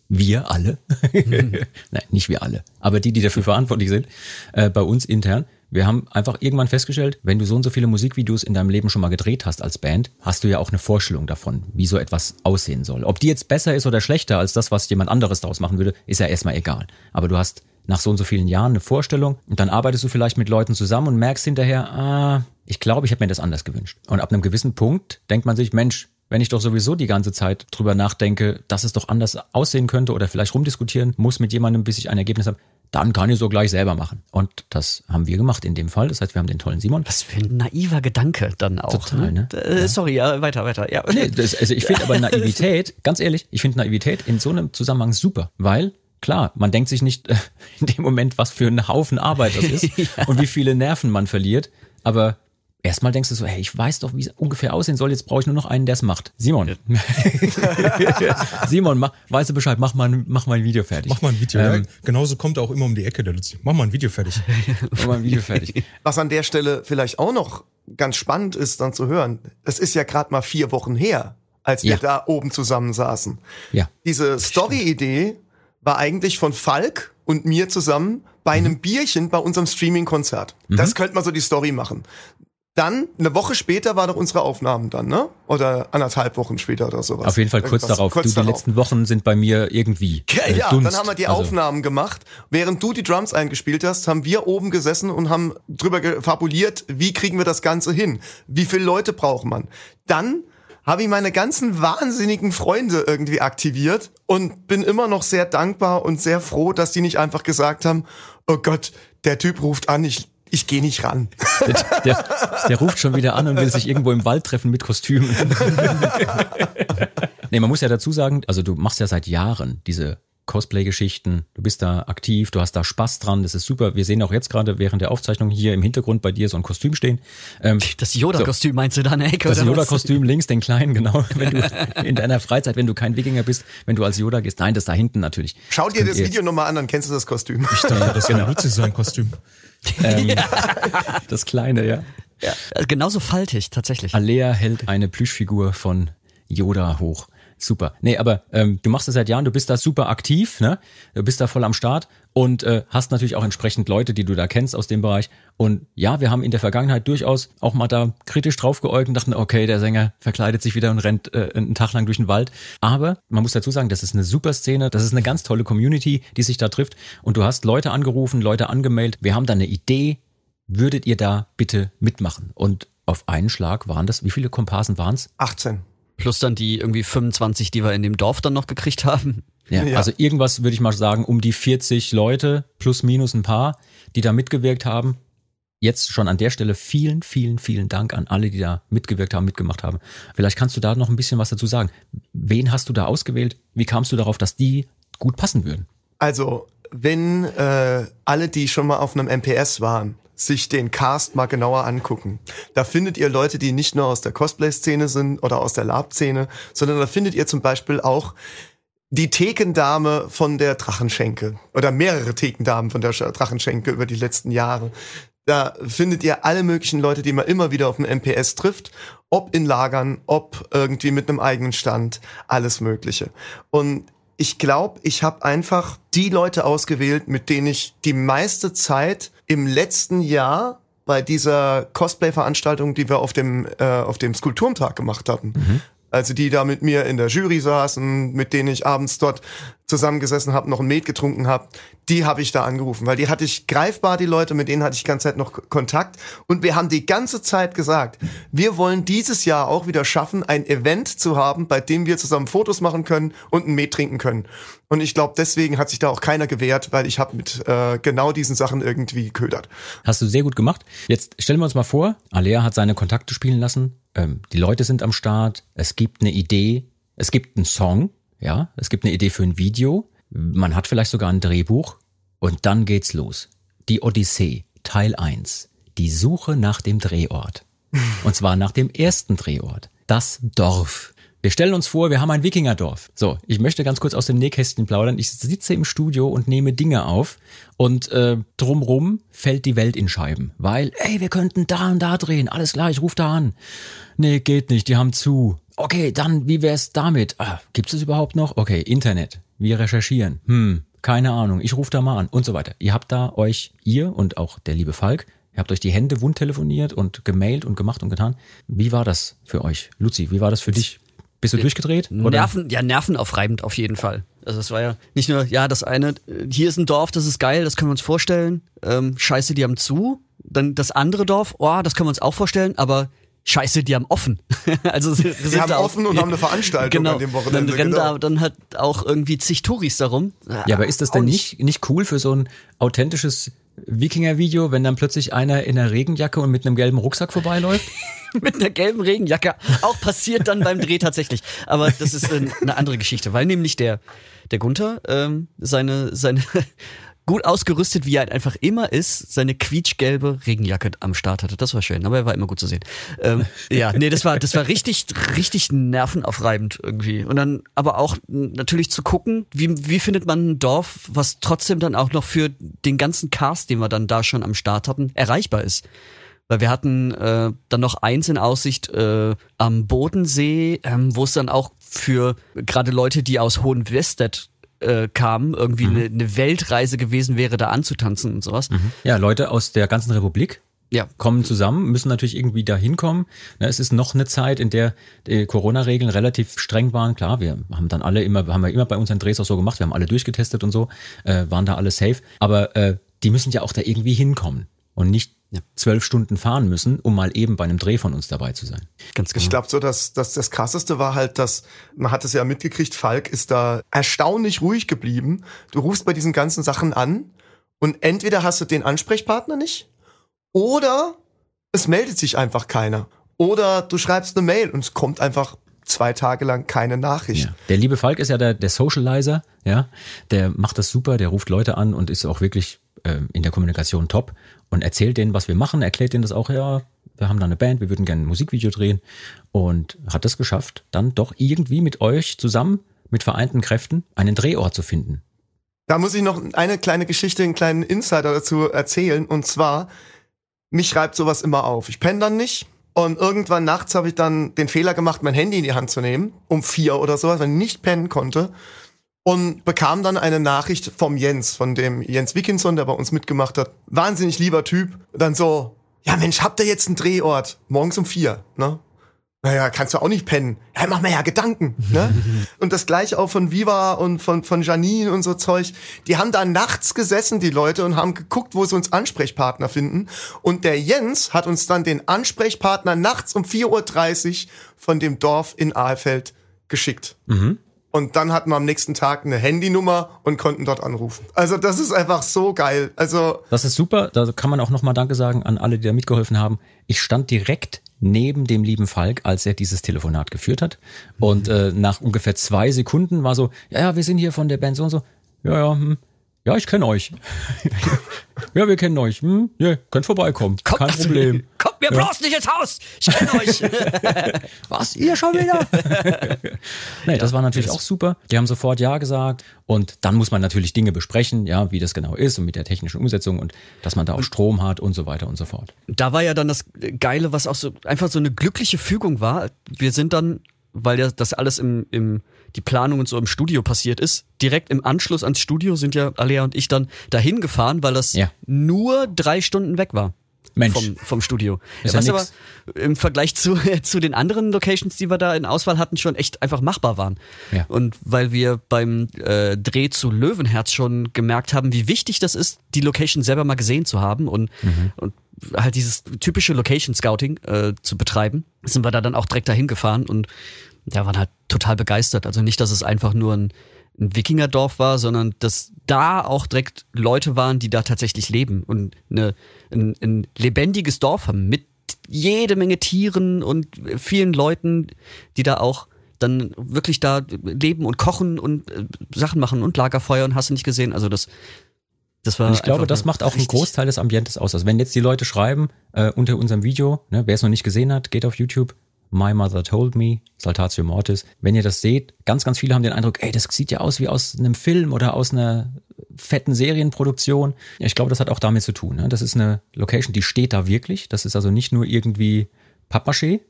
wir alle, nein, nicht wir alle, aber die, die dafür verantwortlich sind, äh, bei uns intern, wir haben einfach irgendwann festgestellt, wenn du so und so viele Musikvideos in deinem Leben schon mal gedreht hast als Band, hast du ja auch eine Vorstellung davon, wie so etwas aussehen soll. Ob die jetzt besser ist oder schlechter als das, was jemand anderes daraus machen würde, ist ja erstmal egal. Aber du hast nach so und so vielen Jahren eine Vorstellung und dann arbeitest du vielleicht mit Leuten zusammen und merkst hinterher, ah, ich glaube, ich habe mir das anders gewünscht. Und ab einem gewissen Punkt denkt man sich, Mensch, wenn ich doch sowieso die ganze Zeit drüber nachdenke, dass es doch anders aussehen könnte oder vielleicht rumdiskutieren muss mit jemandem, bis ich ein Ergebnis habe, dann kann ich so gleich selber machen. Und das haben wir gemacht in dem Fall. Das heißt, wir haben den tollen Simon. Was für ein naiver Gedanke dann auch. Total, ne? Äh, Sorry, ja, weiter, weiter. Ja. Nee, das, also ich finde aber Naivität, ganz ehrlich, ich finde Naivität in so einem Zusammenhang super, weil klar, man denkt sich nicht äh, in dem Moment, was für ein Haufen Arbeit das ist und wie viele Nerven man verliert, aber erstmal denkst du so, hey, ich weiß doch, wie es ungefähr aussehen soll, jetzt brauche ich nur noch einen, der es macht. Simon. Simon, mach, weißt du Bescheid, mach mal, ein- mach mal ein Video fertig. Mach mal ein Video. Ähm, ja. Genauso kommt er auch immer um die Ecke, der Luzi. Mach mal ein Video fertig. mach mal ein Video fertig. Was an der Stelle vielleicht auch noch ganz spannend ist, dann zu hören. Es ist ja gerade mal vier Wochen her, als wir Ja. da oben zusammen saßen. Ja. Diese Story-Idee war eigentlich von Falk und mir zusammen bei Mhm. einem Bierchen bei unserem Streaming-Konzert. Das könnte man so die Story machen. Dann, eine Woche später war doch unsere Aufnahmen dann, ne? Oder anderthalb Wochen später oder sowas. Auf jeden Fall kurz Irgendwas. darauf. Kurz du, die darauf. letzten Wochen sind bei mir irgendwie. Ja, äh, ja Dunst. dann haben wir die Also, Aufnahmen gemacht. Während du die Drums eingespielt hast, haben wir oben gesessen und haben drüber fabuliert, wie kriegen wir das Ganze hin? Wie viele Leute braucht man? Dann habe ich meine ganzen wahnsinnigen Freunde irgendwie aktiviert und bin immer noch sehr dankbar und sehr froh, dass die nicht einfach gesagt haben, oh Gott, der Typ ruft an, ich, ich gehe nicht ran. Der, der, der ruft schon wieder an und will sich irgendwo im Wald treffen mit Kostümen. nee, man muss ja dazu sagen, also du machst ja seit Jahren diese Cosplay-Geschichten. Du bist da aktiv, du hast da Spaß dran, das ist super. Wir sehen auch jetzt gerade während der Aufzeichnung hier im Hintergrund bei dir so ein Kostüm stehen. Ähm, Das Yoda-Kostüm meinst du da, ne? das Yoda-Kostüm links, den kleinen, genau. Wenn du in deiner Freizeit, wenn du kein Wikinger bist, wenn du als Yoda gehst. Nein, das da hinten natürlich. Schau dir das ihr- Video nochmal an, dann kennst du das Kostüm. Ich dachte, das wäre Luzi sein Kostüm. Ähm, Das kleine, ja. Ja, also genauso faltig, tatsächlich. Alea hält eine Plüschfigur von Yoda hoch. Super. Nee, aber ähm, du machst das seit Jahren, du bist da super aktiv, ne? Du bist da voll am Start und äh, hast natürlich auch entsprechend Leute, die du da kennst aus dem Bereich. Und ja, wir haben in der Vergangenheit durchaus auch mal da kritisch drauf geäugt und dachten, okay, der Sänger verkleidet sich wieder und rennt äh, einen Tag lang durch den Wald. Aber man muss dazu sagen, das ist eine super Szene, das ist eine ganz tolle Community, die sich da trifft. Und du hast Leute angerufen, Leute angemeldet. Wir haben da eine Idee, würdet ihr da bitte mitmachen? Und auf einen Schlag waren das, wie viele Komparsen waren's? 18. Plus dann die irgendwie 25, die wir in dem Dorf dann noch gekriegt haben. Ja, Ja. Also irgendwas würde ich mal sagen, um die 40 Leute plus minus ein paar, die da mitgewirkt haben. Jetzt schon an der Stelle vielen, vielen, vielen Dank an alle, die da mitgewirkt haben, mitgemacht haben. Vielleicht kannst du da noch ein bisschen was dazu sagen. Wen hast du da ausgewählt? Wie kamst du darauf, dass die gut passen würden? Also, wenn äh, alle, die schon mal auf einem MPS waren, sich den Cast mal genauer angucken. Da findet ihr Leute, die nicht nur aus der Cosplay-Szene sind oder aus der Lab-Szene, sondern da findet ihr zum Beispiel auch die Thekendame von der Drachenschenke oder mehrere Thekendamen von der Sch- Drachenschenke über die letzten Jahre. Da findet ihr alle möglichen Leute, die man immer wieder auf dem MPS trifft, ob in Lagern, ob irgendwie mit einem eigenen Stand, alles Mögliche. Und ich glaube, ich habe einfach die Leute ausgewählt, mit denen ich die meiste Zeit im letzten Jahr bei dieser Cosplay-Veranstaltung, die wir auf dem, äh, auf dem Skulpturentag gemacht hatten. Also die da mit mir in der Jury saßen, mit denen ich abends dort zusammengesessen habe, noch ein Met getrunken habe, die habe ich da angerufen, weil die hatte ich greifbar, die Leute, mit denen hatte ich die ganze Zeit noch Kontakt. Und wir haben die ganze Zeit gesagt, wir wollen dieses Jahr auch wieder schaffen, ein Event zu haben, bei dem wir zusammen Fotos machen können und ein Met trinken können. Und ich glaube, deswegen hat sich da auch keiner gewehrt, weil ich habe mit äh, genau diesen Sachen irgendwie ködert. Hast du sehr gut gemacht. Jetzt stellen wir uns mal vor, Alea hat seine Kontakte spielen lassen, ähm, die Leute sind am Start, es gibt eine Idee, es gibt einen Song, ja, es gibt eine Idee für ein Video, man hat vielleicht sogar ein Drehbuch und dann geht's los. Die Odyssee, Teil 1, die Suche nach dem Drehort. Und zwar nach dem ersten Drehort, das Dorf. Wir stellen uns vor, wir haben ein Wikingerdorf. So, ich möchte ganz kurz aus dem Nähkästchen plaudern. Ich sitze im Studio und nehme Dinge auf und äh, drumrum fällt die Welt in Scheiben. Weil, ey, wir könnten da und da drehen. Alles klar, ich rufe da an. Nee, geht nicht, die haben zu. Okay, dann, wie wär's damit? Ah, gibt's es überhaupt noch? Okay, Internet. Wir recherchieren. Hm, keine Ahnung, ich rufe da mal an und so weiter. Ihr habt da euch, ihr und auch der liebe Falk, ihr habt euch die Hände wund telefoniert und gemailt und gemacht und getan. Wie war das für euch? Luzi, wie war das für dich? Bist du durchgedreht? Oder? Nerven, ja, nervenaufreibend auf jeden Fall. Also es war ja nicht nur, ja, das eine, hier ist ein Dorf, das ist geil, das können wir uns vorstellen. Ähm, scheiße, die haben zu. Dann das andere Dorf, oh, das können wir uns auch vorstellen, aber scheiße, die haben offen. also sie, Sie haben offen und haben eine Veranstaltung genau. an dem Dann Wochenende. rennen genau. da dann halt auch irgendwie zig Touris darum. Ja, aber ist das denn nicht, nicht cool für so ein authentisches Wikinger-Video, wenn dann plötzlich einer in einer Regenjacke und mit einem gelben Rucksack vorbeiläuft? mit einer gelben Regenjacke. Auch passiert dann beim Dreh tatsächlich. Aber das ist äh, eine andere Geschichte, weil nämlich der, der Gunther ähm, seine, seine gut ausgerüstet, wie er halt einfach immer ist, seine quietschgelbe Regenjacke am Start hatte. Das war schön, aber er war immer gut zu sehen. Ähm, ja, nee, das war, das war richtig, richtig nervenaufreibend irgendwie. Und dann aber auch natürlich zu gucken, wie, wie findet man ein Dorf, was trotzdem dann auch noch für den ganzen Cast, den wir dann da schon am Start hatten, erreichbar ist. Weil wir hatten äh, dann noch eins in Aussicht äh, am Bodensee, ähm, wo es dann auch für gerade Leute, die aus Hohenwestedt äh, kamen, irgendwie eine ne Weltreise gewesen wäre, da anzutanzen und sowas. Ja, Leute aus der ganzen Republik Ja. kommen zusammen, müssen natürlich irgendwie da hinkommen. Ne, Es ist noch eine Zeit, in der die Corona-Regeln relativ streng waren. Klar, wir haben dann alle immer, haben wir immer bei unseren Drehs auch so gemacht, wir haben alle durchgetestet und so, äh, waren da alle safe. Aber äh, die müssen ja auch da irgendwie hinkommen und nicht zwölf Stunden fahren müssen, um mal eben bei einem Dreh von uns dabei zu sein. Ganz genau. Ich glaube so, dass, dass das krasseste war halt, dass man hat es ja mitgekriegt, Falk ist da erstaunlich ruhig geblieben. Du rufst bei diesen ganzen Sachen an und entweder hast du den Ansprechpartner nicht oder es meldet sich einfach keiner. Oder du schreibst eine Mail und es kommt einfach zwei Tage lang keine Nachricht. Ja. Der liebe Falk ist ja der, der Socializer, ja. Der macht das super, der ruft Leute an und ist auch wirklich ähm, in der Kommunikation top und erzählt denen, was wir machen, erklärt denen das auch, ja, wir haben da eine Band, wir würden gerne ein Musikvideo drehen und hat es geschafft, dann doch irgendwie mit euch zusammen, mit vereinten Kräften, einen Drehort zu finden. Da muss ich noch eine kleine Geschichte, einen kleinen Insider dazu erzählen. Und zwar, mich schreibt sowas immer auf. Ich penne dann nicht. Und irgendwann nachts habe ich dann den Fehler gemacht, mein Handy in die Hand zu nehmen, um vier oder sowas, weil ich nicht pennen konnte. Und bekam dann eine Nachricht vom Jens, von dem Jens Wickinson, der bei uns mitgemacht hat. Wahnsinnig lieber Typ. Dann so, ja Mensch, habt ihr jetzt einen Drehort? Morgens um vier, ne? Naja, kannst du auch nicht pennen. Ja, mach mir ja Gedanken. Ne? und das gleiche auch von Viva und von, von Janine und so Zeug. Die haben da nachts gesessen, die Leute, und haben geguckt, wo sie uns Ansprechpartner finden. Und der Jens hat uns dann den Ansprechpartner nachts um 4.30 Uhr von dem Dorf in Ahlfeld geschickt. Mhm. Und dann hatten wir am nächsten Tag eine Handynummer und konnten dort anrufen. Also das ist einfach so geil. Also Das ist super. Da kann man auch nochmal Danke sagen an alle, die da mitgeholfen haben. Ich stand direkt neben dem lieben Falk, als er dieses Telefonat geführt hat. Und äh, nach ungefähr zwei Sekunden war so, ja, ja, wir sind hier von der Band so und so. Ja, ja, hm. Ja, ich kenne euch. ja, wir kennen euch. Hm, ja, könnt vorbeikommen. Kommt Kein Problem. Kommt mir bloß nicht ins Haus. Ich kenne euch. Was, ihr schon wieder? nee, das war natürlich auch super. Die haben sofort Ja gesagt. Und dann muss man natürlich Dinge besprechen, ja, wie das genau ist und mit der technischen Umsetzung und dass man da auch Strom hat und so weiter und so fort. da war ja dann das Geile, was auch so einfach so eine glückliche Fügung war. Wir sind dann, weil ja das alles im, im die Planung und so im Studio passiert ist, direkt im Anschluss ans Studio sind ja Alea und ich dann dahin gefahren, weil das Ja. nur drei Stunden weg war. Mensch. Vom, vom Studio. Ist ja was aber nix. im Vergleich zu, zu den anderen Locations, die wir da in Auswahl hatten, schon echt einfach machbar waren. Ja. Und weil wir beim äh, Dreh zu Löwenherz schon gemerkt haben, wie wichtig das ist, die Location selber mal gesehen zu haben und, und halt dieses typische Location Scouting äh, zu betreiben, sind wir da dann auch direkt dahin gefahren und ja, waren halt total begeistert. Also nicht, dass es einfach nur ein, ein Wikingerdorf war, sondern dass da auch direkt Leute waren, die da tatsächlich leben und eine, ein, ein lebendiges Dorf haben mit jede Menge Tieren und vielen Leuten, die da auch dann wirklich da leben und kochen und äh, Sachen machen und Lagerfeuer und hast du nicht gesehen. Also das, das war. Und ich glaube, das macht auch einen Großteil des Ambientes aus. Also wenn jetzt die Leute schreiben äh, unter unserem Video, ne, wer es noch nicht gesehen hat, geht auf YouTube. My Mother Told Me, Saltatio Mortis. Wenn ihr das seht, ganz, ganz viele haben den Eindruck, ey, das sieht ja aus wie aus einem Film oder aus einer fetten Serienproduktion. Ich glaube, das hat auch damit zu tun. Ne? Das ist eine Location, die steht da wirklich. Das ist also nicht nur irgendwie Pappmaché,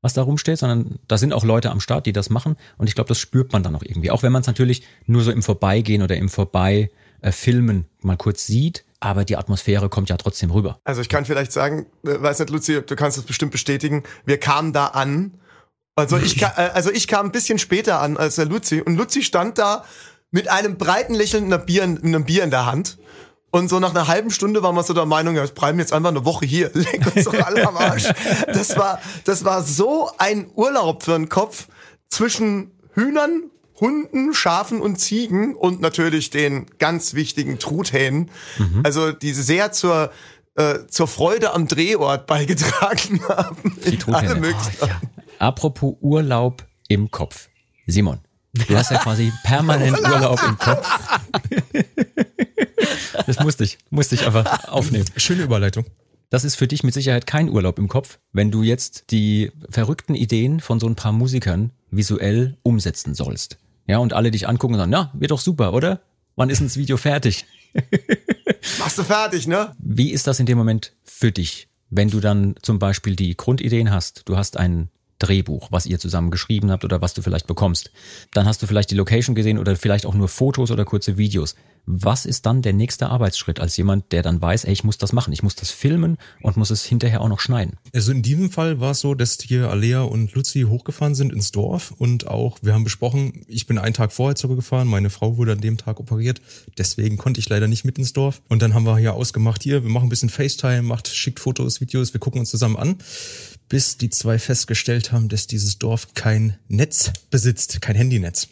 was da rumsteht, sondern da sind auch Leute am Start, die das machen. Und ich glaube, das spürt man dann auch irgendwie. Auch wenn man es natürlich nur so im Vorbeigehen oder im Vorbei äh, Filmen mal kurz sieht, aber die Atmosphäre kommt ja trotzdem rüber. Also ich kann vielleicht sagen, äh, weiß nicht, Luzi, du kannst das bestimmt bestätigen. Wir kamen da an. Also ich, ka- äh, also ich kam ein bisschen später an als der Luzi. Und Luzi stand da mit einem breiten Lächeln und einem Bier, in- einem Bier in der Hand. Und so nach einer halben Stunde waren wir so der Meinung, ja, wir bleiben jetzt einfach eine Woche hier. Leck uns doch alle am Arsch. Das war, das war so ein Urlaub für den Kopf zwischen Hühnern, Hunden, Schafen und Ziegen und natürlich den ganz wichtigen Truthähnen. Also die sehr zur äh, zur Freude am Drehort beigetragen haben. Die Truthähne. Alle möglichen. Apropos Urlaub im Kopf. Simon, du hast ja quasi permanent Urlaub im Kopf. Das musste ich, musste ich einfach aufnehmen. Schöne Überleitung. Das ist für dich mit Sicherheit kein Urlaub im Kopf, wenn du jetzt die verrückten Ideen von so ein paar Musikern visuell umsetzen sollst. Ja, und alle dich angucken und sagen, na, wird doch super, oder? Wann ist denn das Video fertig? Machst du fertig, ne? Wie ist das in dem Moment für dich, wenn du dann zum Beispiel die Grundideen hast? Du hast ein Drehbuch, was ihr zusammen geschrieben habt oder was du vielleicht bekommst. Dann hast du vielleicht die Location gesehen oder vielleicht auch nur Fotos oder kurze Videos. Was ist dann der nächste Arbeitsschritt als jemand, der dann weiß, ey, ich muss das machen, ich muss das filmen und muss es hinterher auch noch schneiden? Also in diesem Fall war es so, dass hier Alea und Luzi hochgefahren sind ins Dorf und auch, wir haben besprochen, ich bin einen Tag vorher zurückgefahren, meine Frau wurde an dem Tag operiert, deswegen konnte ich leider nicht mit ins Dorf. Und dann haben wir hier ausgemacht, hier, wir machen ein bisschen FaceTime, macht, schickt Fotos, Videos, wir gucken uns zusammen an, bis die zwei festgestellt haben, dass dieses Dorf kein Netz besitzt, kein Handynetz.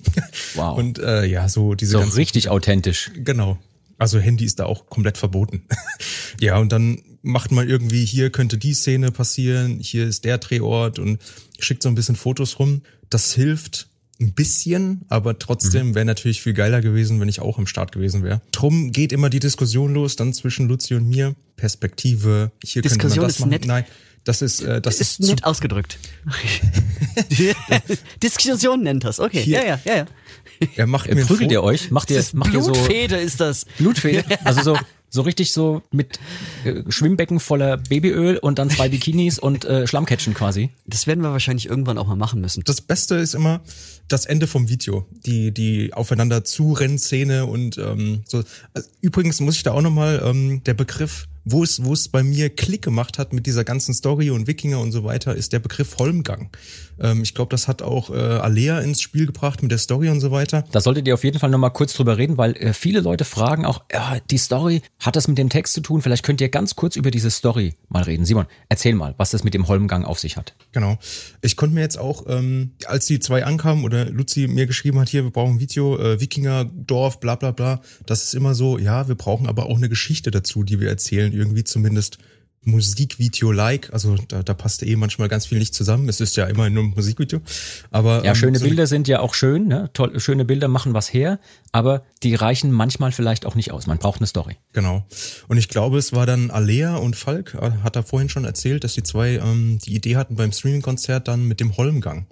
Wow. Und äh, ja, so diese So ganzen richtig authentisch. Genau. Also Handy ist da auch komplett verboten. ja, und dann macht man irgendwie, hier könnte die Szene passieren, hier ist der Drehort und schickt so ein bisschen Fotos rum. Das hilft ein bisschen, aber trotzdem wäre natürlich viel geiler gewesen, wenn ich auch am Start gewesen wäre. Drum geht immer die Diskussion los, dann zwischen Luzi und mir. Perspektive, hier Diskussion könnte man das ist machen. nett. Nein, das ist, äh, das ist ist, zu nett ausgedrückt. Diskussion nennt das. Okay, Hier- ja, ja, ja, ja. Er macht mir Prügelt ihr euch? Macht ihr, macht ihr so Blutfede ist das. Blutfede? Also so, so richtig so mit äh, Schwimmbecken voller Babyöl und dann zwei Bikinis und äh, Schlammcatchen quasi. Das werden wir wahrscheinlich irgendwann auch mal machen müssen. Das Beste ist immer das Ende vom Video, die die aufeinander zurennszene und ähm, so. Also, Übrigens muss ich da auch nochmal ähm, der Begriff, wo es wo es bei mir Klick gemacht hat mit dieser ganzen Story und Wikinger und so weiter, ist der Begriff Holmgang. Ähm, ich glaube, das hat auch äh, Alea ins Spiel gebracht mit der Story und so weiter. Da solltet ihr auf jeden Fall nochmal kurz drüber reden, weil äh, viele Leute fragen auch, ja, die Story, hat das mit dem Text zu tun? Vielleicht könnt ihr ganz kurz über diese Story mal reden. Simon, erzähl mal, was das mit dem Holmgang auf sich hat. Genau. Ich konnte mir jetzt auch, ähm, als die zwei ankamen oder Luzi mir geschrieben hat, hier, wir brauchen ein Video, äh, Wikingerdorf, bla bla bla, das ist immer so, ja, wir brauchen aber auch eine Geschichte dazu, die wir erzählen, irgendwie zumindest Musikvideo-like, also da, da passt eh manchmal ganz viel nicht zusammen, es ist ja immer nur ein Musikvideo, aber Ja, ähm, schöne so Bilder sind ja auch schön, ne? Toll, schöne Bilder machen was her, aber die reichen manchmal vielleicht auch nicht aus. Man braucht eine Story. Genau. Und ich glaube, es war dann Alea und Falk, äh, hat er vorhin schon erzählt, dass die zwei ähm, die Idee hatten beim Streaming-Konzert dann mit dem Holmgang.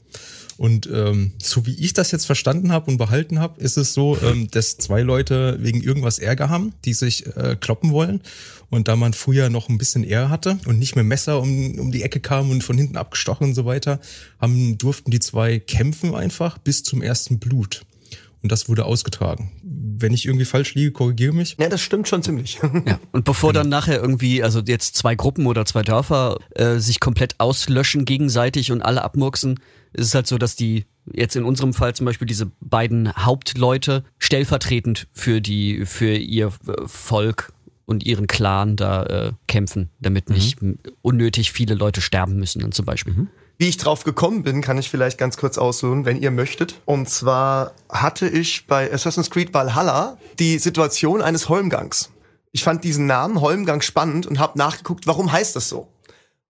Und ähm, so wie ich das jetzt verstanden habe und behalten habe, ist es so, ähm, dass zwei Leute wegen irgendwas Ärger haben, die sich äh, kloppen wollen. Und da man früher noch ein bisschen Ehr hatte und nicht mehr Messer um, um die Ecke kam und von hinten abgestochen und so weiter, haben, durften die zwei kämpfen einfach bis zum ersten Blut. Und das wurde ausgetragen. Wenn ich irgendwie falsch liege, korrigiere mich. Ja, das stimmt schon ziemlich. Ja. Und bevor dann nachher irgendwie, also jetzt zwei Gruppen oder zwei Dörfer äh, sich komplett auslöschen gegenseitig und alle abmurksen, ist es halt so, dass die jetzt in unserem Fall zum Beispiel diese beiden Hauptleute stellvertretend für die, für ihr äh, Volk und ihren Clan da äh, kämpfen, damit nicht m- unnötig viele Leute sterben müssen dann zum Beispiel. Wie ich drauf gekommen bin, kann ich vielleicht ganz kurz ausholen, wenn ihr möchtet. Und zwar hatte ich bei Assassin's Creed Valhalla die Situation eines Holmgangs. Ich fand diesen Namen Holmgang spannend und habe nachgeguckt, warum heißt das so?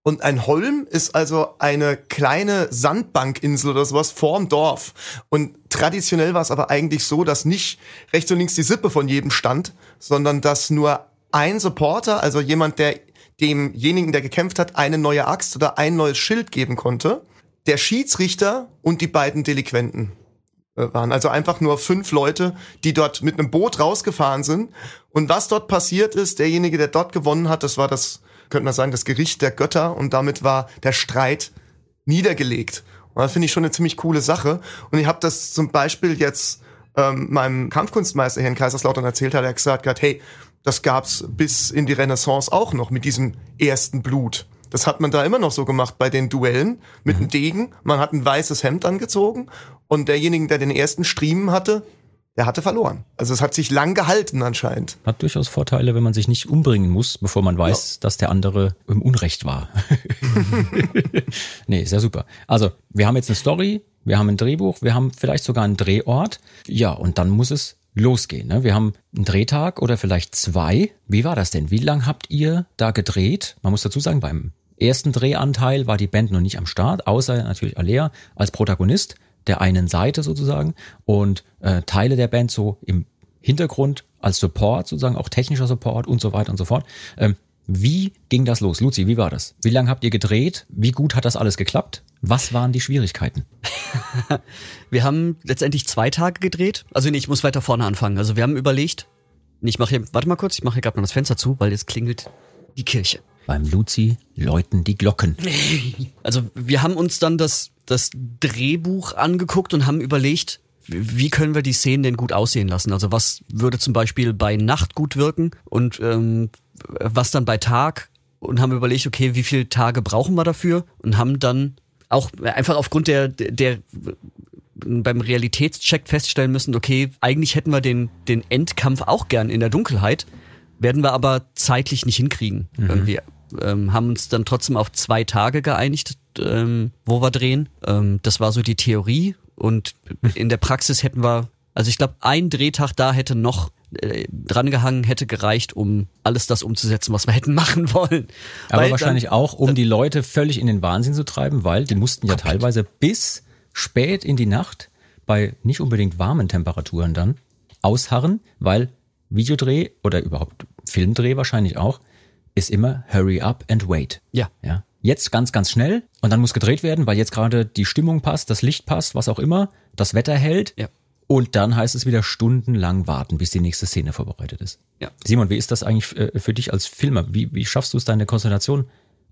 Und ein Holm ist also eine kleine Sandbankinsel oder sowas vorm Dorf. Und traditionell war es aber eigentlich so, dass nicht rechts und links die Sippe von jedem stand, sondern dass nur ein Supporter, also jemand, der demjenigen, der gekämpft hat, eine neue Axt oder ein neues Schild geben konnte, der Schiedsrichter und die beiden Delinquenten äh, waren. Also einfach nur fünf Leute, die dort mit einem Boot rausgefahren sind. Und was dort passiert ist, derjenige, der dort gewonnen hat, das war das, könnte man sagen, das Gericht der Götter und damit war der Streit niedergelegt. Und das finde ich schon eine ziemlich coole Sache. Und ich habe das zum Beispiel jetzt ähm, meinem Kampfkunstmeister hier in Kaiserslautern erzählt, hat er gesagt, hat, hey, das gab's bis in die Renaissance auch noch mit diesem ersten Blut. Das hat man da immer noch so gemacht bei den Duellen mit dem Degen. Man hat ein weißes Hemd angezogen und derjenige, der den ersten Striemen hatte, der hatte verloren. Also es hat sich lang gehalten anscheinend. Hat durchaus Vorteile, wenn man sich nicht umbringen muss, bevor man weiß, dass der andere im Unrecht war. nee, ist ja super. Also, wir haben jetzt eine Story, wir haben ein Drehbuch, wir haben vielleicht sogar einen Drehort. Ja, und dann muss es losgehen. Ne? Wir haben einen Drehtag oder vielleicht zwei. Wie war das denn? Wie lang habt ihr da gedreht? Man muss dazu sagen, beim ersten Drehanteil war die Band noch nicht am Start, außer natürlich Alea als Protagonist der einen Seite sozusagen und äh, Teile der Band so im Hintergrund als Support, sozusagen auch technischer Support und so weiter und so fort. Ähm, wie ging das los? Luzi, wie war das? Wie lange habt ihr gedreht? Wie gut hat das alles geklappt? Was waren die Schwierigkeiten? Wir haben letztendlich zwei Tage gedreht. Also nee, ich muss weiter vorne anfangen. Also wir haben überlegt, ich mache hier, warte mal kurz, ich mache hier gerade mal das Fenster zu, weil jetzt klingelt die Kirche. Beim Luzi läuten die Glocken. Also wir haben uns dann das, das Drehbuch angeguckt und haben überlegt, wie können wir die Szenen denn gut aussehen lassen? Also was würde zum Beispiel bei Nacht gut wirken und ähm, was dann bei Tag? Und haben überlegt, okay, wie viele Tage brauchen wir dafür? Und haben dann auch einfach aufgrund der, der beim Realitätscheck feststellen müssen, okay, eigentlich hätten wir den, den Endkampf auch gern in der Dunkelheit, werden wir aber zeitlich nicht hinkriegen. Irgendwie ähm, haben uns dann trotzdem auf zwei Tage geeinigt, ähm, wo wir drehen. Ähm, das war so die Theorie und in der Praxis hätten wir, also ich glaube, ein Drehtag da hätte noch äh, drangehangen hätte gereicht, um alles das umzusetzen, was wir hätten machen wollen. Aber Weil wahrscheinlich dann, auch, um die Leute völlig in den Wahnsinn zu treiben, weil die mussten ja teilweise bis spät in die Nacht bei nicht unbedingt warmen Temperaturen dann ausharren, weil Videodreh oder überhaupt Filmdreh wahrscheinlich auch, ist immer hurry up and wait. Ja. Ja. Jetzt ganz, ganz schnell und dann muss gedreht werden, weil jetzt gerade die Stimmung passt, das Licht passt, was auch immer, das Wetter hält. Ja. Und dann heißt es wieder stundenlang warten, bis die nächste Szene vorbereitet ist. Ja. Simon, wie ist das eigentlich äh, für dich als Filmer? Wie, wie schaffst du es, deine Konzentration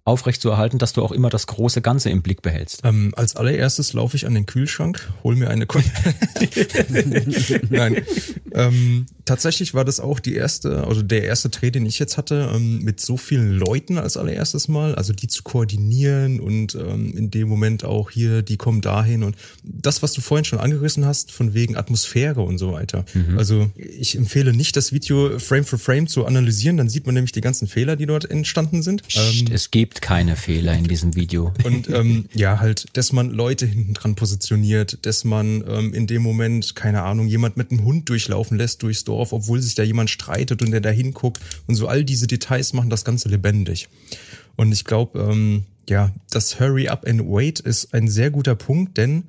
aufrechtzuerhalten, dass du auch immer das große Ganze im Blick behältst? Ähm, als allererstes laufe ich an den Kühlschrank, hol mir eine. Kon Nein. Ähm, tatsächlich war das auch die erste, also der erste Dreh, den ich jetzt hatte, ähm, mit so vielen Leuten als allererstes Mal, also die zu koordinieren und ähm, in dem Moment auch hier, die kommen dahin und das, was du vorhin schon angerissen hast, von wegen Atmosphäre und so weiter. Also ich empfehle nicht, das Video Frame für Frame zu analysieren, dann sieht man nämlich die ganzen Fehler, die dort entstanden sind. Ähm, es gibt keine Fehler in diesem Video. und ähm, ja, halt, dass man Leute hinten dran positioniert, dass man ähm, in dem Moment, keine Ahnung, jemand mit einem Hund durchlaufen lässt durchs Dorf, obwohl sich da jemand streitet und der da hinguckt. Und so all diese Details machen das Ganze lebendig. Und ich glaube, ähm, ja, das Hurry Up and Wait ist ein sehr guter Punkt, denn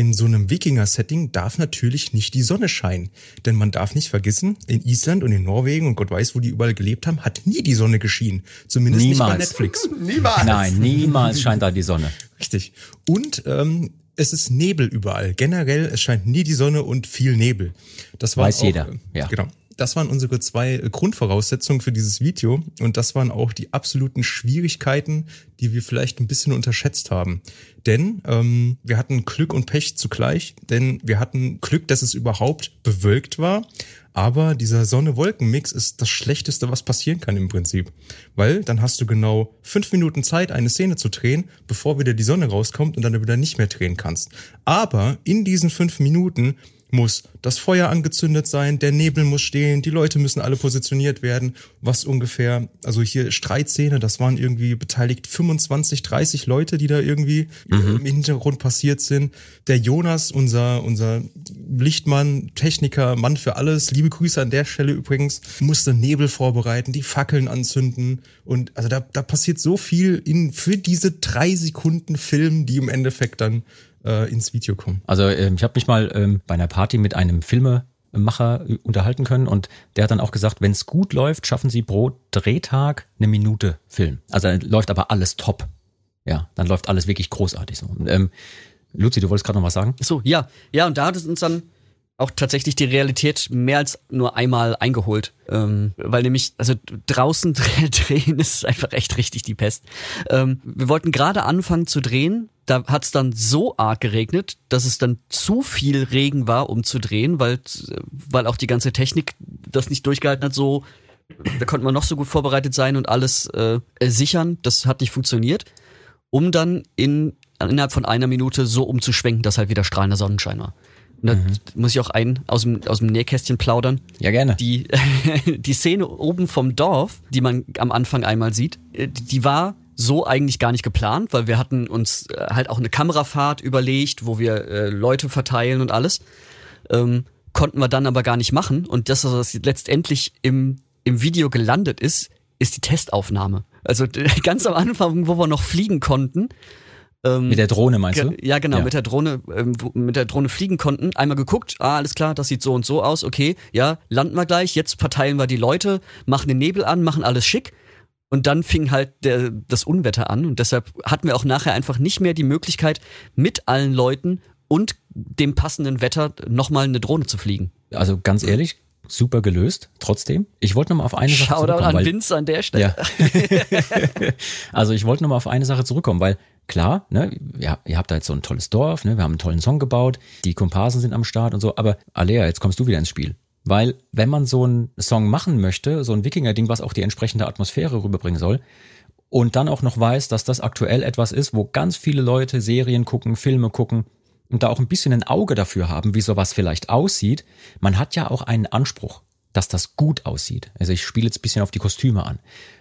in so einem Wikinger-Setting darf natürlich nicht die Sonne scheinen. Denn man darf nicht vergessen, in Island und in Norwegen und Gott weiß, wo die überall gelebt haben, hat nie die Sonne geschienen. Zumindest nicht bei Niemals. Netflix. Niemals. Nein, niemals scheint da die Sonne. Richtig. Und ähm, es ist Nebel überall. Generell, es scheint nie die Sonne und viel Nebel. Das war Weiß auch, jeder, äh, ja. Genau. Das waren unsere zwei äh, Grundvoraussetzungen für dieses Video und das waren auch die absoluten Schwierigkeiten, die wir vielleicht ein bisschen unterschätzt haben. Denn ähm, wir hatten Glück und Pech zugleich, denn wir hatten Glück, dass es überhaupt bewölkt war. Aber dieser Sonne-Wolken-Mix ist das Schlechteste, was passieren kann im Prinzip. Weil dann hast du genau fünf Minuten Zeit, eine Szene zu drehen, bevor wieder die Sonne rauskommt und dann wieder nicht mehr drehen kannst. Aber in diesen fünf Minuten muss das Feuer angezündet sein, der Nebel muss stehen, die Leute müssen alle positioniert werden, was ungefähr, also hier Streitszene, das waren irgendwie beteiligt 25, 30 Leute, die da irgendwie äh, im Hintergrund passiert sind. Der Jonas, unser, unser Lichtmann, Techniker, Mann für alles, liebe Grüße an der Stelle übrigens, musste Nebel vorbereiten, die Fackeln anzünden. Und also da, da passiert so viel in, für diese drei Sekunden Film, die im Endeffekt dann äh, ins Video kommen. Also ähm, ich habe mich mal ähm, bei einer Party mit einem Filmemacher äh, unterhalten können und der hat dann auch gesagt, wenn es gut läuft, schaffen sie pro Drehtag eine Minute Film. Also dann läuft aber alles top. Ja, dann läuft alles wirklich großartig so. Und, ähm, Luzi, du wolltest gerade noch was sagen? So, ja. Ja, und da hat es uns dann auch tatsächlich die Realität mehr als nur einmal eingeholt. Ähm, weil nämlich, also draußen drehen ist einfach echt richtig die Pest. Ähm, wir wollten gerade anfangen zu drehen, da hat es dann so arg geregnet, dass es dann zu viel Regen war, um zu drehen, weil, weil auch die ganze Technik das nicht durchgehalten hat, so da konnte man noch so gut vorbereitet sein und alles äh, sichern. Das hat nicht funktioniert. Um dann in, innerhalb von einer Minute so umzuschwenken, dass halt wieder strahlender Sonnenschein war. Und da muss ich auch einen aus dem, aus dem Nähkästchen plaudern. Ja, gerne. Die, die Szene oben vom Dorf, die man am Anfang einmal sieht, äh, die war so eigentlich gar nicht geplant, weil wir hatten uns äh, halt auch eine Kamerafahrt überlegt, wo wir äh, Leute verteilen und alles. Ähm, konnten wir dann aber gar nicht machen. Und das, was letztendlich im, im Video gelandet ist, ist die Testaufnahme. Also ganz am Anfang, wo wir noch fliegen konnten, Mit der Drohne meinst du? Ja, genau, Ja. mit der Drohne, ähm, mit der Drohne fliegen konnten, einmal geguckt, ah, alles klar, das sieht so und so aus, okay, ja, landen wir gleich, jetzt verteilen wir die Leute, machen den Nebel an, machen alles schick. Und dann fing halt der, das Unwetter an und deshalb hatten wir auch nachher einfach nicht mehr die Möglichkeit, mit allen Leuten und dem passenden Wetter nochmal eine Drohne zu fliegen. Also ganz ehrlich, super gelöst, trotzdem. Ich wollte noch mal auf eine Sache Shoutout zurückkommen. an weil- Vince an der Stelle. Ja. also ich wollte noch mal auf eine Sache zurückkommen, weil klar, ne, ja, ihr habt da jetzt so ein tolles Dorf, ne, wir haben einen tollen Song gebaut, die Komparsen sind am Start und so, aber Alea, jetzt kommst du wieder ins Spiel. Weil wenn man so einen Song machen möchte, so ein Wikinger-Ding, was auch die entsprechende Atmosphäre rüberbringen soll, und dann auch noch weiß, dass das aktuell etwas ist, wo ganz viele Leute Serien gucken, Filme gucken und da auch ein bisschen ein Auge dafür haben, wie sowas vielleicht aussieht, man hat ja auch einen Anspruch, dass das gut aussieht. Also ich spiele jetzt ein bisschen auf die Kostüme an.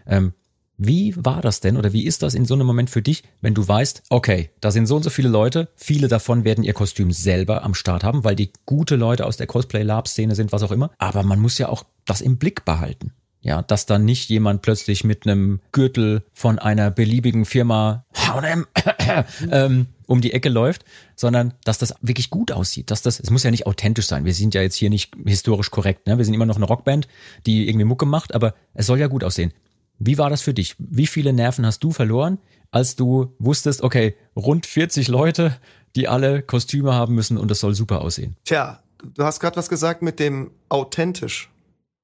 Ähm, Wie war das denn oder wie ist das in so einem Moment für dich, wenn du weißt, okay, da sind so und so viele Leute, viele davon werden ihr Kostüm selber am Start haben, weil die gute Leute aus der Cosplay-Lab-Szene sind, was auch immer. Aber man muss ja auch das im Blick behalten. Ja, dass dann nicht jemand plötzlich mit einem Gürtel von einer beliebigen Firma H&M ähm, um die Ecke läuft, sondern dass das wirklich gut aussieht. Dass das, es muss ja nicht authentisch sein. Wir sind ja jetzt hier nicht historisch korrekt. Ne? Wir sind immer noch eine Rockband, die irgendwie Mucke macht, aber es soll ja gut aussehen. Wie war das für dich? Wie viele Nerven hast du verloren, als du wusstest, okay, rund 40 Leute, die alle Kostüme haben müssen und es soll super aussehen? Tja, du hast gerade was gesagt mit dem authentisch.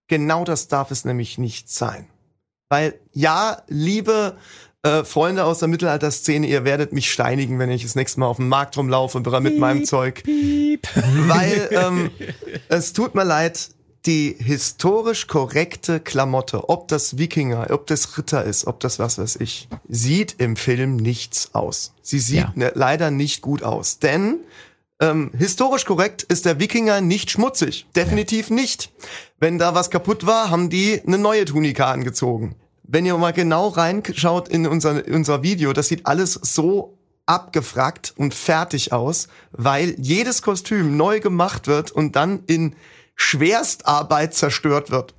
Genau das darf es nämlich nicht sein. Weil ja, liebe äh, Freunde aus der Mittelalterszene, ihr werdet mich steinigen, wenn ich das nächste Mal auf dem Markt rumlaufe mit meinem Zeug. Weil ähm, es tut mir leid, die historisch korrekte Klamotte, ob das Wikinger, ob das Ritter ist, ob das was weiß ich, sieht im Film nichts aus. Sie sieht Ja. ne, leider nicht gut aus. Denn ähm, historisch korrekt ist der Wikinger nicht schmutzig. Definitiv nicht. Wenn da was kaputt war, haben die eine neue Tunika angezogen. Wenn ihr mal genau reinschaut in unser, in unser Video, das sieht alles so abgefrackt und fertig aus, weil jedes Kostüm neu gemacht wird und dann in Schwerstarbeit zerstört wird.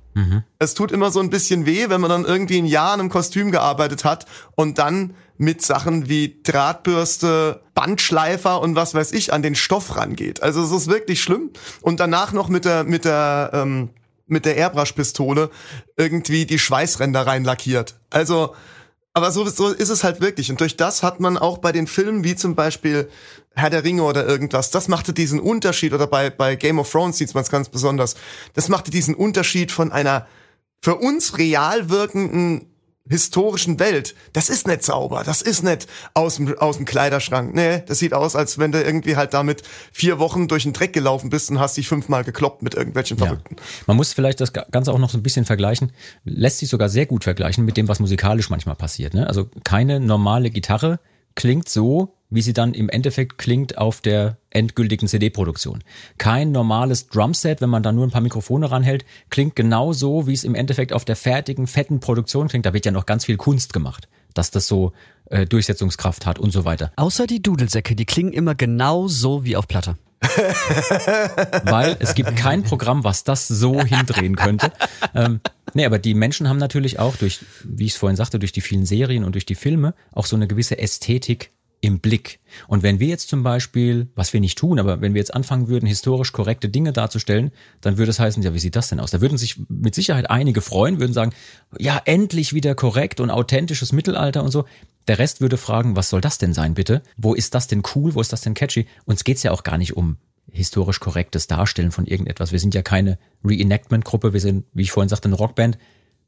Es tut immer so ein bisschen weh, wenn man dann irgendwie ein Jahr an einem Kostüm gearbeitet hat und dann mit Sachen wie Drahtbürste, Bandschleifer und was weiß ich an den Stoff rangeht. Also es ist wirklich schlimm. Und danach noch mit der mit der ähm, mit der Airbrush-Pistole irgendwie die Schweißränder reinlackiert. Also aber so, so ist es halt wirklich. Und durch das hat man auch bei den Filmen wie zum Beispiel Herr der Ringe oder irgendwas, das machte diesen Unterschied, oder bei, bei Game of Thrones sieht man es ganz besonders, das machte diesen Unterschied von einer für uns real wirkenden historischen Welt. Das ist nicht sauber, das ist nicht aus dem, aus dem Kleiderschrank. Nee, das sieht aus, als wenn du irgendwie halt damit vier Wochen durch den Dreck gelaufen bist und hast dich fünfmal gekloppt mit irgendwelchen Verrückten. Man muss vielleicht das Ganze auch noch so ein bisschen vergleichen, lässt sich sogar sehr gut vergleichen mit dem, was musikalisch manchmal passiert. Ne? Also keine normale Gitarre klingt so, wie sie dann im Endeffekt klingt auf der endgültigen CD-Produktion. Kein normales Drumset, wenn man da nur ein paar Mikrofone ranhält, klingt genau so, wie es im Endeffekt auf der fertigen, fetten Produktion klingt. Da wird ja noch ganz viel Kunst gemacht, dass das so äh, Durchsetzungskraft hat und so weiter. Außer die Dudelsäcke, die klingen immer genau so wie auf Platte. weil es gibt kein Programm, was das so hindrehen könnte. Ähm, nee, aber die Menschen haben natürlich auch durch, wie ich es vorhin sagte, durch die vielen Serien und durch die Filme auch so eine gewisse Ästhetik im Blick. Und wenn wir jetzt zum Beispiel, was wir nicht tun, aber wenn wir jetzt anfangen würden, historisch korrekte Dinge darzustellen, dann würde es heißen, ja, wie sieht das denn aus? Da würden sich mit Sicherheit einige freuen, würden sagen, ja, endlich wieder korrekt und authentisches Mittelalter und so. Der Rest würde fragen, was soll das denn sein, bitte? Wo ist das denn cool? Wo ist das denn catchy? Uns geht's ja auch gar nicht um historisch korrektes Darstellen von irgendetwas. Wir sind ja keine Reenactment-Gruppe, wir sind, wie ich vorhin sagte, eine Rockband.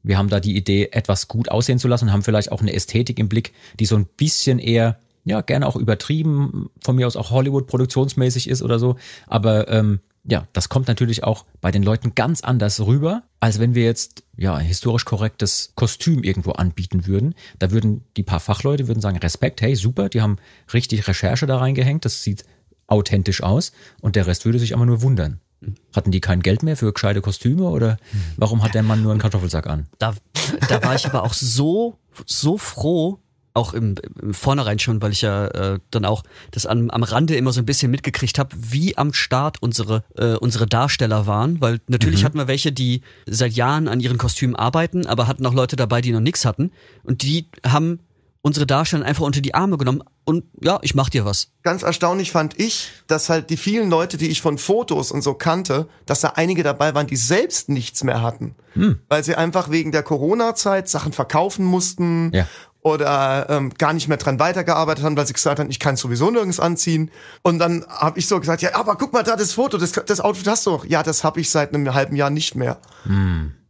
Wir haben da die Idee, etwas gut aussehen zu lassen und haben vielleicht auch eine Ästhetik im Blick, die so ein bisschen eher, ja, gerne auch übertrieben, von mir aus auch Hollywood-produktionsmäßig ist oder so. Aber ähm, ja, das kommt natürlich auch bei den Leuten ganz anders rüber, als wenn wir jetzt ja ein historisch korrektes Kostüm irgendwo anbieten würden. Da würden die paar Fachleute würden sagen Respekt, hey super, die haben richtig Recherche da reingehängt, das sieht authentisch aus und der Rest würde sich aber nur wundern. Hatten die kein Geld mehr für gescheite Kostüme oder warum hat der Mann nur einen Kartoffelsack an? Da, da war ich aber auch so, so froh, auch im, im Vornherein schon, weil ich ja äh, dann auch das am, am Rande immer so ein bisschen mitgekriegt habe, wie am Start unsere äh, unsere Darsteller waren, weil natürlich hatten wir welche, die seit Jahren an ihren Kostümen arbeiten, aber hatten auch Leute dabei, die noch nichts hatten und die haben unsere Darsteller einfach unter die Arme genommen und ja, ich mach dir was. Ganz erstaunlich fand ich, dass halt die vielen Leute, die ich von Fotos und so kannte, dass da einige dabei waren, die selbst nichts mehr hatten. Weil sie einfach wegen der Corona-Zeit Sachen verkaufen mussten Ja. Oder ähm, gar nicht mehr dran weitergearbeitet haben, weil sie gesagt haben, ich kann sowieso nirgends anziehen. Und dann habe ich so gesagt, ja, aber guck mal da das Foto, das, das Outfit hast du doch. Ja, das habe ich seit einem halben Jahr nicht mehr.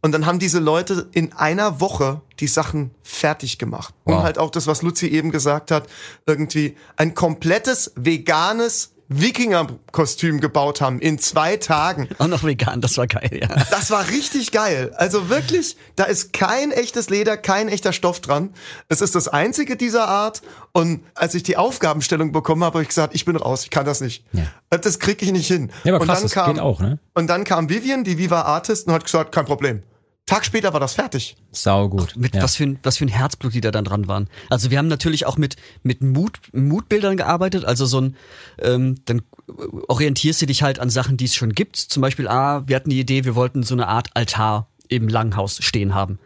Und dann haben diese Leute in einer Woche die Sachen fertig gemacht. Und Wow. halt auch das, was Luzi eben gesagt hat, irgendwie ein komplettes veganes Wikinger-Kostüm gebaut haben in zwei Tagen. Auch noch vegan, das war geil, ja. Das war richtig geil. Also wirklich, da ist kein echtes Leder, kein echter Stoff dran. Es ist das einzige dieser Art. Und als ich die Aufgabenstellung bekommen habe, habe ich gesagt, ich bin raus, ich kann das nicht. Ja. Das kriege ich nicht hin. Ja, aber und krass, dann das kam, geht auch, ne? Und dann kam Vivian, die Viva Artist, und hat gesagt, kein Problem. Tag später war das fertig. Sau gut. Mit ja. was für ein, was für ein Herzblut die da dann dran waren. Also wir haben natürlich auch mit mit Mut, Mutbildern gearbeitet. Also so ein, ähm, dann orientierst du dich halt an Sachen, die es schon gibt. Zum Beispiel, ah, wir hatten die Idee, wir wollten so eine Art Altar im Langhaus stehen haben.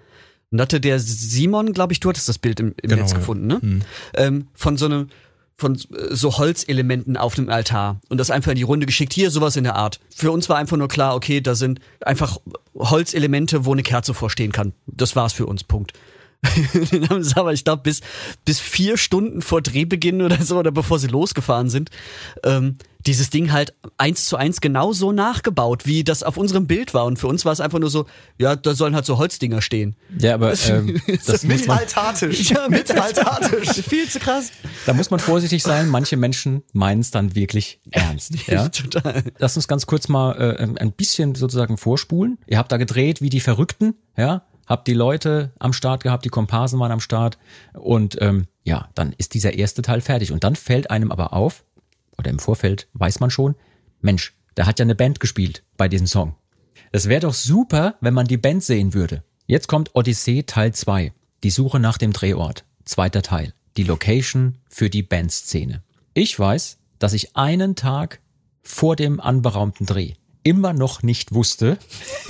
Und hatte der Simon, glaube ich, du hattest das Bild im, im Genau, Netz ja. gefunden, ne? Ähm, von so einem von äh, so Holzelementen auf dem Altar und das einfach in die Runde geschickt. Hier, sowas in der Art. Für uns war einfach nur klar, okay, da sind einfach Holzelemente, wo eine Kerze vorstehen kann. Das war's für uns, Punkt. Aber, ich glaube, bis, bis vier Stunden vor Drehbeginn oder so, oder bevor sie losgefahren sind, ähm, dieses Ding halt eins zu eins genauso nachgebaut, wie das auf unserem Bild war. Und für uns war es einfach nur so, ja, da sollen halt so Holzdinger stehen. ja, aber ähm, das muss Mit. Ja, mit. Viel zu krass. da muss man vorsichtig sein. Manche Menschen meinen es dann wirklich ernst. Ja? Total. Lass uns ganz kurz mal äh, ein bisschen sozusagen vorspulen. Ihr habt da gedreht wie die Verrückten, ja? Habt die Leute am Start gehabt, die Komparsen waren am Start und ähm, ja, dann ist dieser erste Teil fertig und dann fällt einem aber auf, oder im Vorfeld weiß man schon, Mensch, da hat ja eine Band gespielt bei diesem Song. Das wäre doch super, wenn man die Band sehen würde. Jetzt kommt Odyssee Teil 2, die Suche nach dem Drehort, zweiter Teil, die Location für die Bandszene. Ich weiß, dass ich einen Tag vor dem anberaumten Dreh immer noch nicht wusste,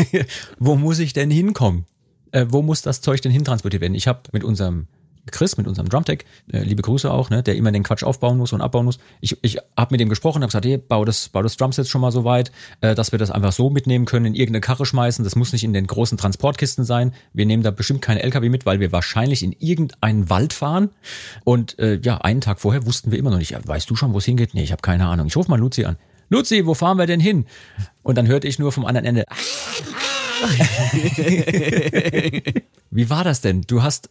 wo muss ich denn hinkommen? Äh, wo muss das Zeug denn hintransportiert werden? Ich habe mit unserem Chris, mit unserem Drumtech, äh, liebe Grüße auch, ne, der immer den Quatsch aufbauen muss und abbauen muss. Ich, ich habe mit dem gesprochen, habe gesagt, hey, bau das, bau das Drumset schon mal so weit, äh, dass wir das einfach so mitnehmen können, in irgendeine Karre schmeißen. Das muss nicht in den großen Transportkisten sein. Wir nehmen da bestimmt keinen LKW mit, weil wir wahrscheinlich in irgendeinen Wald fahren. Und äh, ja, einen Tag vorher wussten wir immer noch nicht, ja, weißt du schon, wo es hingeht? Nee, ich habe keine Ahnung. Ich rufe mal Luzi an. Luzi, wo fahren wir denn hin? Und dann hörte ich nur vom anderen Ende. Wie war das denn? Du hast,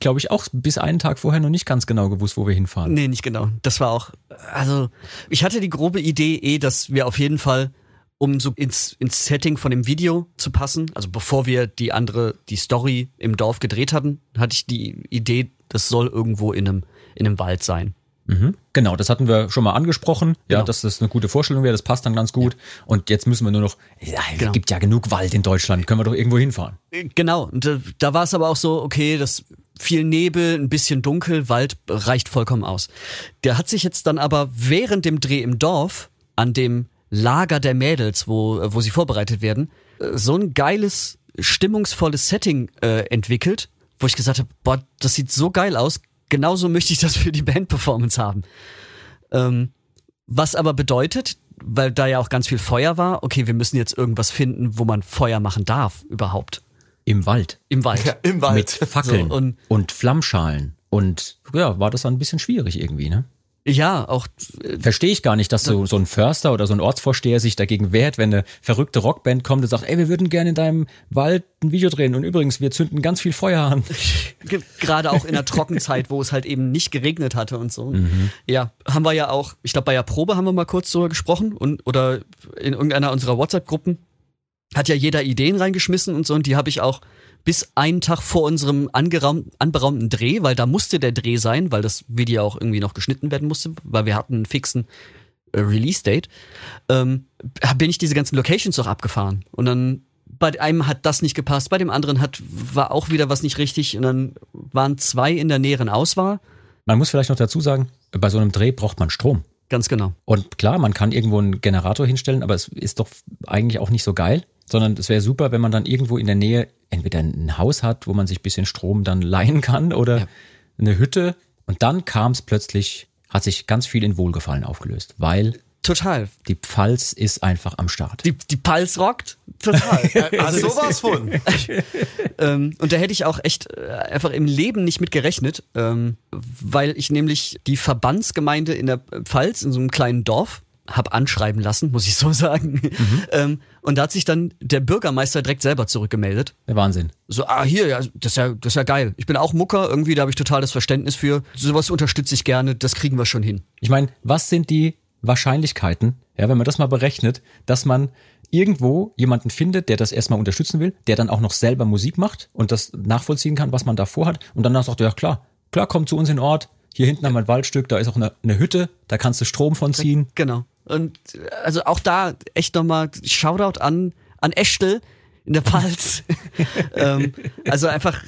glaube ich, auch bis einen Tag vorher noch nicht ganz genau gewusst, wo wir hinfahren. Nee, nicht genau. Das war auch, also ich hatte die grobe Idee eh, dass wir auf jeden Fall, um so ins, ins Setting von dem Video zu passen, also bevor wir die andere, die Story im Dorf gedreht hatten, hatte ich die Idee, das soll irgendwo in einem, in einem Wald sein. Mhm. Genau, das hatten wir schon mal angesprochen, ja, Genau. dass das eine gute Vorstellung wäre, das passt dann ganz gut. Und jetzt müssen wir nur noch, ja, es Genau. gibt ja genug Wald in Deutschland, können wir doch irgendwo hinfahren. Genau, und da, da war es aber auch so, okay, das viel Nebel, ein bisschen dunkel, Wald reicht vollkommen aus. Der hat sich jetzt dann aber während dem Dreh im Dorf an dem Lager der Mädels, wo, wo sie vorbereitet werden, äh, so ein geiles, stimmungsvolles Setting äh, entwickelt, wo ich gesagt habe, boah, das sieht so geil aus, genauso möchte ich das für die Band-Performance haben. Ähm, was aber bedeutet, weil da ja auch ganz viel Feuer war, okay, wir müssen jetzt irgendwas finden, wo man Feuer machen darf überhaupt. Im Wald. Im Wald. Ja, im Wald. Mit Fackeln So, und- und, Flammschalen. Und ja, war das dann ein bisschen schwierig irgendwie, ne? Ja, auch äh, Verstehe ich gar nicht, dass so, so ein Förster oder so ein Ortsvorsteher sich dagegen wehrt, wenn eine verrückte Rockband kommt und sagt, ey, wir würden gerne in deinem Wald ein Video drehen und übrigens, wir zünden ganz viel Feuer an. ge- gerade auch in der Trockenzeit, wo es halt eben nicht geregnet hatte und so. Ja, haben wir ja auch, ich glaube bei der Probe haben wir mal kurz drüber gesprochen und oder in irgendeiner unserer WhatsApp-Gruppen hat ja jeder Ideen reingeschmissen und so und die habe ich auch bis einen Tag vor unserem anberaumten Dreh, weil da musste der Dreh sein, weil das Video auch irgendwie noch geschnitten werden musste, weil wir hatten einen fixen äh, Release-Date, ähm, bin ich diese ganzen Locations auch abgefahren. Und dann bei einem hat das nicht gepasst, bei dem anderen hat war auch wieder was nicht richtig und dann waren zwei in der näheren Auswahl. Man muss vielleicht noch dazu sagen, bei so einem Dreh braucht man Strom. Ganz genau. Und klar, man kann irgendwo einen Generator hinstellen, aber es ist doch eigentlich auch nicht so geil, sondern es wäre super, wenn man dann irgendwo in der Nähe entweder ein Haus hat, wo man sich ein bisschen Strom dann leihen kann oder Ja. eine Hütte. Und dann kam es plötzlich, hat sich ganz viel in Wohlgefallen aufgelöst, weil Total. die Pfalz ist einfach am Start. Die, die Pulse rockt. Total. Also sowas von. ähm, und da hätte ich auch echt äh, einfach im Leben nicht mit gerechnet, ähm, weil ich nämlich die Verbandsgemeinde in der Pfalz, in so einem kleinen Dorf, hab anschreiben lassen, muss ich so sagen. Ähm, und da hat sich dann der Bürgermeister direkt selber zurückgemeldet. Der Wahnsinn. So, ah, hier, ja, das ist ja, das ist ja geil. Ich bin auch Mucker, irgendwie, da habe ich total das Verständnis für. Sowas unterstütze ich gerne, das kriegen wir schon hin. Ich meine, was sind die Wahrscheinlichkeiten, ja, wenn man das mal berechnet, dass man irgendwo jemanden findet, der das erstmal unterstützen will, der dann auch noch selber Musik macht und das nachvollziehen kann, was man da vorhat und danach sagt, ja klar, klar, komm zu uns in den Ort, hier hinten haben wir ein Waldstück, da ist auch eine, eine Hütte, da kannst du Strom von ziehen. Genau. Und äh, also auch da echt nochmal Shoutout an, an Echtel, in der Pfalz. ähm, also einfach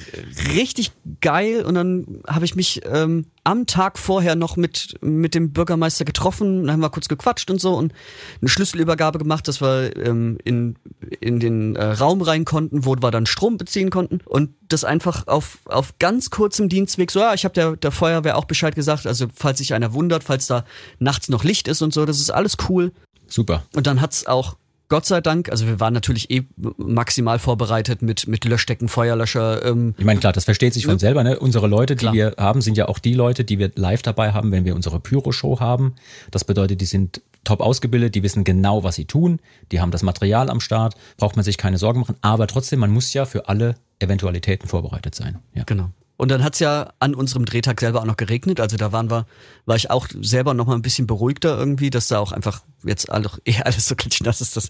richtig geil. Und dann habe ich mich ähm, am Tag vorher noch mit, mit dem Bürgermeister getroffen, dann haben wir kurz gequatscht und so und eine Schlüsselübergabe gemacht, dass wir ähm, in, in den äh, Raum rein konnten, wo wir dann Strom beziehen konnten. Und das einfach auf, auf ganz kurzem Dienstweg, so ja, ich habe der, der Feuerwehr auch Bescheid gesagt, also falls sich einer wundert, falls da nachts noch Licht ist und so, das ist alles cool. Super. Und dann hat's auch Gott sei Dank, also wir waren natürlich eh maximal vorbereitet mit, mit Löschdecken, Feuerlöscher. Ähm, Ich meine, klar, das versteht sich von Ja. selber. Ne? Unsere Leute, die Klar. wir haben, sind ja auch die Leute, die wir live dabei haben, wenn wir unsere Pyro-Show haben. Das bedeutet, die sind top ausgebildet, die wissen genau, was sie tun, die haben das Material am Start, braucht man sich keine Sorgen machen. Aber trotzdem, man muss ja für alle Eventualitäten vorbereitet sein. Ja. Genau. Und dann hat's ja an unserem Drehtag selber auch noch geregnet. Also da waren wir, war ich auch selber noch mal ein bisschen beruhigter irgendwie, dass da auch einfach jetzt alle, eh alles so klitschnass ist, dass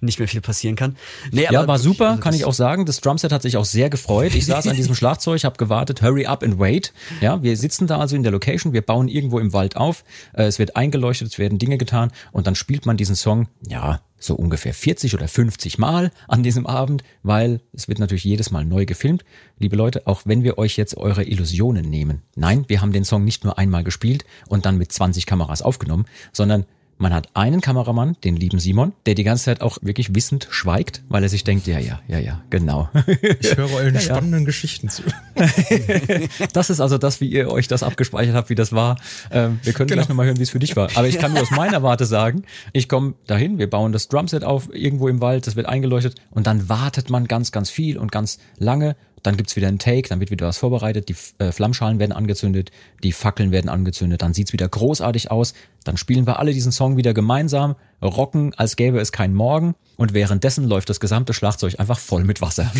nicht mehr viel passieren kann. Nee, Ja, aber war wirklich, super, also kann ich auch sagen. Das Drumset hat sich auch sehr gefreut. Ich saß an diesem Schlagzeug, habe gewartet, hurry up and wait. Ja, wir sitzen da also in der Location, wir bauen irgendwo im Wald auf. Äh, Es wird eingeleuchtet, es werden Dinge getan und dann spielt man diesen Song, ja, so ungefähr 40 oder 50 Mal an diesem Abend, weil es wird natürlich jedes Mal neu gefilmt. Liebe Leute, auch wenn wir euch jetzt eure Illusionen nehmen. Nein, wir haben den Song nicht nur einmal gespielt und dann mit 20 Kameras aufgenommen, sondern man hat einen Kameramann, den lieben Simon, der die ganze Zeit auch wirklich wissend schweigt, weil er sich denkt, ja, ja, ja, ja, genau. Ich höre euren spannenden Geschichten zu. Das ist also das, wie ihr euch das abgespeichert habt, wie das war. Ähm, wir können gleich nochmal hören, wie es für dich war. Aber ich kann nur aus meiner Warte sagen, ich komme dahin, wir bauen das Drumset auf, irgendwo im Wald, das wird eingeleuchtet und dann wartet man ganz, ganz viel und ganz lange. Dann gibt's wieder einen Take, dann wird wieder was vorbereitet, die äh, Flammschalen werden angezündet, die Fackeln werden angezündet, dann sieht's wieder großartig aus, dann spielen wir alle diesen Song wieder gemeinsam, rocken, als gäbe es keinen Morgen und währenddessen läuft das gesamte Schlagzeug einfach voll mit Wasser.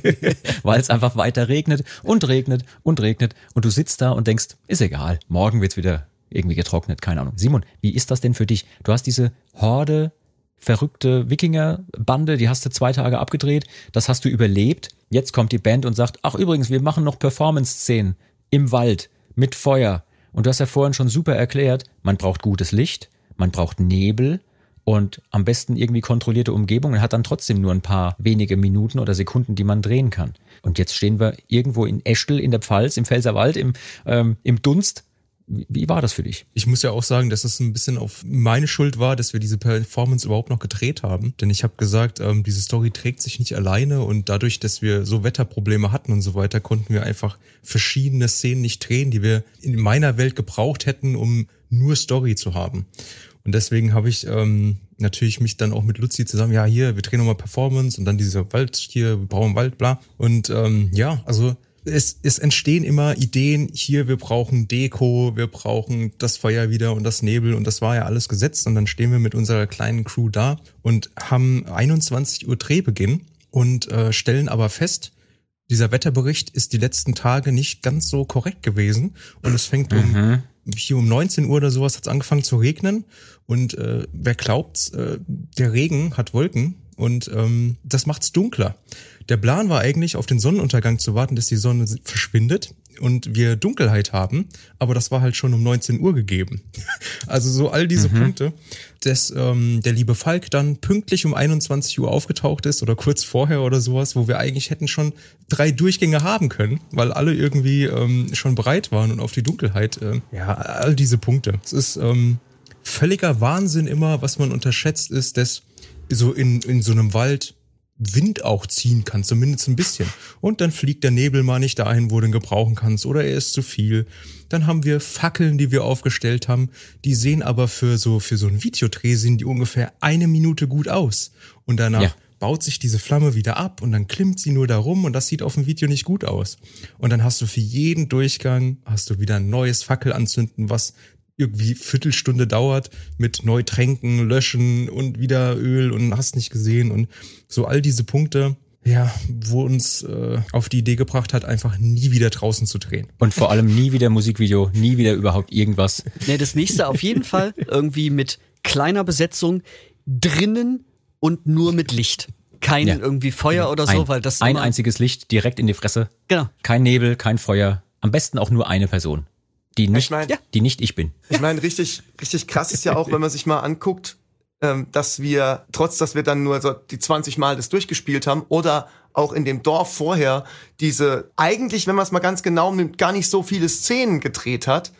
Weil es einfach weiter regnet und regnet und regnet und du sitzt da und denkst, ist egal, morgen wird's wieder irgendwie getrocknet, keine Ahnung. Simon, wie ist das denn für dich? Du hast diese Horde verrückte Wikinger-Bande, die hast du zwei Tage abgedreht, das hast du überlebt. Jetzt kommt die Band und sagt, ach übrigens, wir machen noch Performance-Szenen im Wald mit Feuer. Und du hast ja vorhin schon super erklärt, man braucht gutes Licht, man braucht Nebel und am besten irgendwie kontrollierte Umgebung und hat dann trotzdem nur ein paar wenige Minuten oder Sekunden, die man drehen kann. Und jetzt stehen wir irgendwo in Eschtel in der Pfalz, im Pfälzerwald, im, ähm, im Dunst. Wie, war das für dich? Ich muss ja auch sagen, dass es ein bisschen auf meine Schuld war, dass wir diese Performance überhaupt noch gedreht haben. Denn ich habe gesagt, ähm, diese Story trägt sich nicht alleine und dadurch, dass wir so Wetterprobleme hatten und so weiter, konnten wir einfach verschiedene Szenen nicht drehen, die wir in meiner Welt gebraucht hätten, um nur Story zu haben. Und deswegen habe ich ähm, natürlich mich dann auch mit Luzi zusammen, ja, hier, wir drehen nochmal Performance und dann dieser Wald hier, wir brauchen Wald, bla. Und ähm, ja, also es, es entstehen immer Ideen, hier, wir brauchen Deko, wir brauchen das Feuer wieder und das Nebel und das war ja alles gesetzt und dann stehen wir mit unserer kleinen Crew da und haben 21 Uhr Drehbeginn und äh, stellen aber fest, dieser Wetterbericht ist die letzten Tage nicht ganz so korrekt gewesen und es fängt um hier um 19 Uhr oder sowas hat es angefangen zu regnen und äh, wer glaubt, äh, der Regen hat Wolken und ähm, das macht's dunkler. Der Plan war eigentlich, auf den Sonnenuntergang zu warten, dass die Sonne verschwindet und wir Dunkelheit haben, aber das war halt schon um 19 Uhr gegeben. Also so all diese Punkte, dass ähm, der liebe Falk dann pünktlich um 21 Uhr aufgetaucht ist oder kurz vorher oder sowas, wo wir eigentlich hätten schon drei Durchgänge haben können, weil alle irgendwie ähm, schon bereit waren und auf die Dunkelheit. Äh, ja, all diese Punkte. Es ist ähm, völliger Wahnsinn immer, was man unterschätzt, ist, dass so in, in so einem Wald Wind auch ziehen kann, zumindest ein bisschen. Und dann fliegt der Nebel mal nicht dahin, wo du ihn gebrauchen kannst, oder er ist zu viel. Dann haben wir Fackeln, die wir aufgestellt haben, die sehen aber für so, für so ein Videodreh sehen die ungefähr eine Minute gut aus. Und danach Ja. baut sich diese Flamme wieder ab und dann klimmt sie nur da rum und das sieht auf dem Video nicht gut aus. Und dann hast du für jeden Durchgang, hast du wieder ein neues Fackel anzünden, was irgendwie Viertelstunde dauert mit neu tränken, löschen und wieder Öl und hast nicht gesehen und so all diese Punkte, ja, wo uns äh, auf die Idee gebracht hat, einfach nie wieder draußen zu drehen. Und vor allem nie wieder Musikvideo, nie wieder überhaupt irgendwas. Nee, das nächste auf jeden Fall irgendwie mit kleiner Besetzung drinnen und nur mit Licht. Kein Ja. irgendwie Feuer oder so, ein, weil das ein einziges Licht direkt in die Fresse. Genau. Kein Nebel, kein Feuer. Am besten auch nur eine Person, die nicht, mein- Ja. die nicht ich bin. Ich meine, richtig, richtig krass ist ja auch, wenn man sich mal anguckt, ähm, dass wir, trotz dass wir dann nur so die 20 Mal das durchgespielt haben oder auch in dem Dorf vorher diese eigentlich, wenn man es mal ganz genau nimmt, gar nicht so viele Szenen gedreht hat,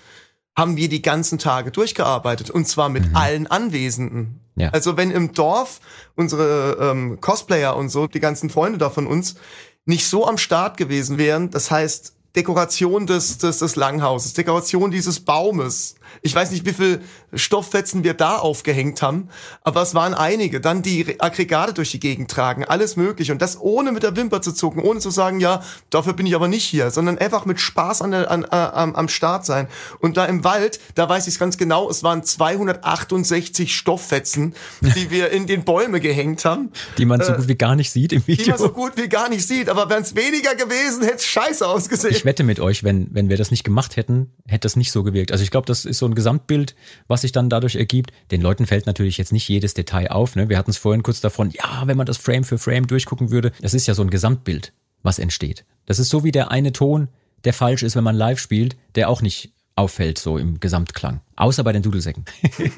haben wir die ganzen Tage durchgearbeitet und zwar mit allen Anwesenden. Ja. Also wenn im Dorf unsere ähm, Cosplayer und so, die ganzen Freunde da von uns, nicht so am Start gewesen wären, das heißt Dekoration des, des, des Langhauses, Dekoration dieses Baumes. Ich weiß nicht, wie viel Stofffetzen wir da aufgehängt haben, aber es waren einige. Dann die Aggregate durch die Gegend tragen, alles mögliche. Und das ohne mit der Wimper zu zucken, ohne zu sagen, ja, dafür bin ich aber nicht hier, sondern einfach mit Spaß an der, an, äh, am, am Start sein. Und da im Wald, da weiß ich es ganz genau, es waren 268 Stofffetzen, die wir in den Bäume gehängt haben, Die man so gut wie gar nicht sieht im die Video. man so gut wie gar nicht sieht. Aber wären es weniger gewesen, hätte es scheiße ausgesehen. Ich wette mit euch, wenn, wenn wir das nicht gemacht hätten, hätte das nicht so gewirkt. Also ich glaube, das ist so ein Gesamtbild, was sich dann dadurch ergibt. Den Leuten fällt natürlich jetzt nicht jedes Detail auf. Ne? Wir hatten es vorhin kurz davon, ja, wenn man das Frame für Frame durchgucken würde, das ist ja so ein Gesamtbild, was entsteht. Das ist so wie der eine Ton, der falsch ist, wenn man live spielt, der auch nicht auffällt, so im Gesamtklang. Außer bei den Dudelsäcken.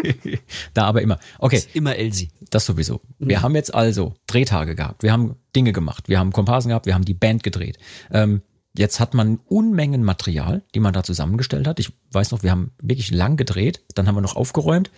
da aber immer. Okay. Immer Elsie. Das sowieso. Wir haben jetzt also Drehtage gehabt. Wir haben Dinge gemacht. Wir haben Komparsen gehabt. Wir haben die Band gedreht. Ähm, jetzt hat man Unmengen Material, die man da zusammengestellt hat. Ich weiß noch, wir haben wirklich lang gedreht. Dann haben wir noch aufgeräumt.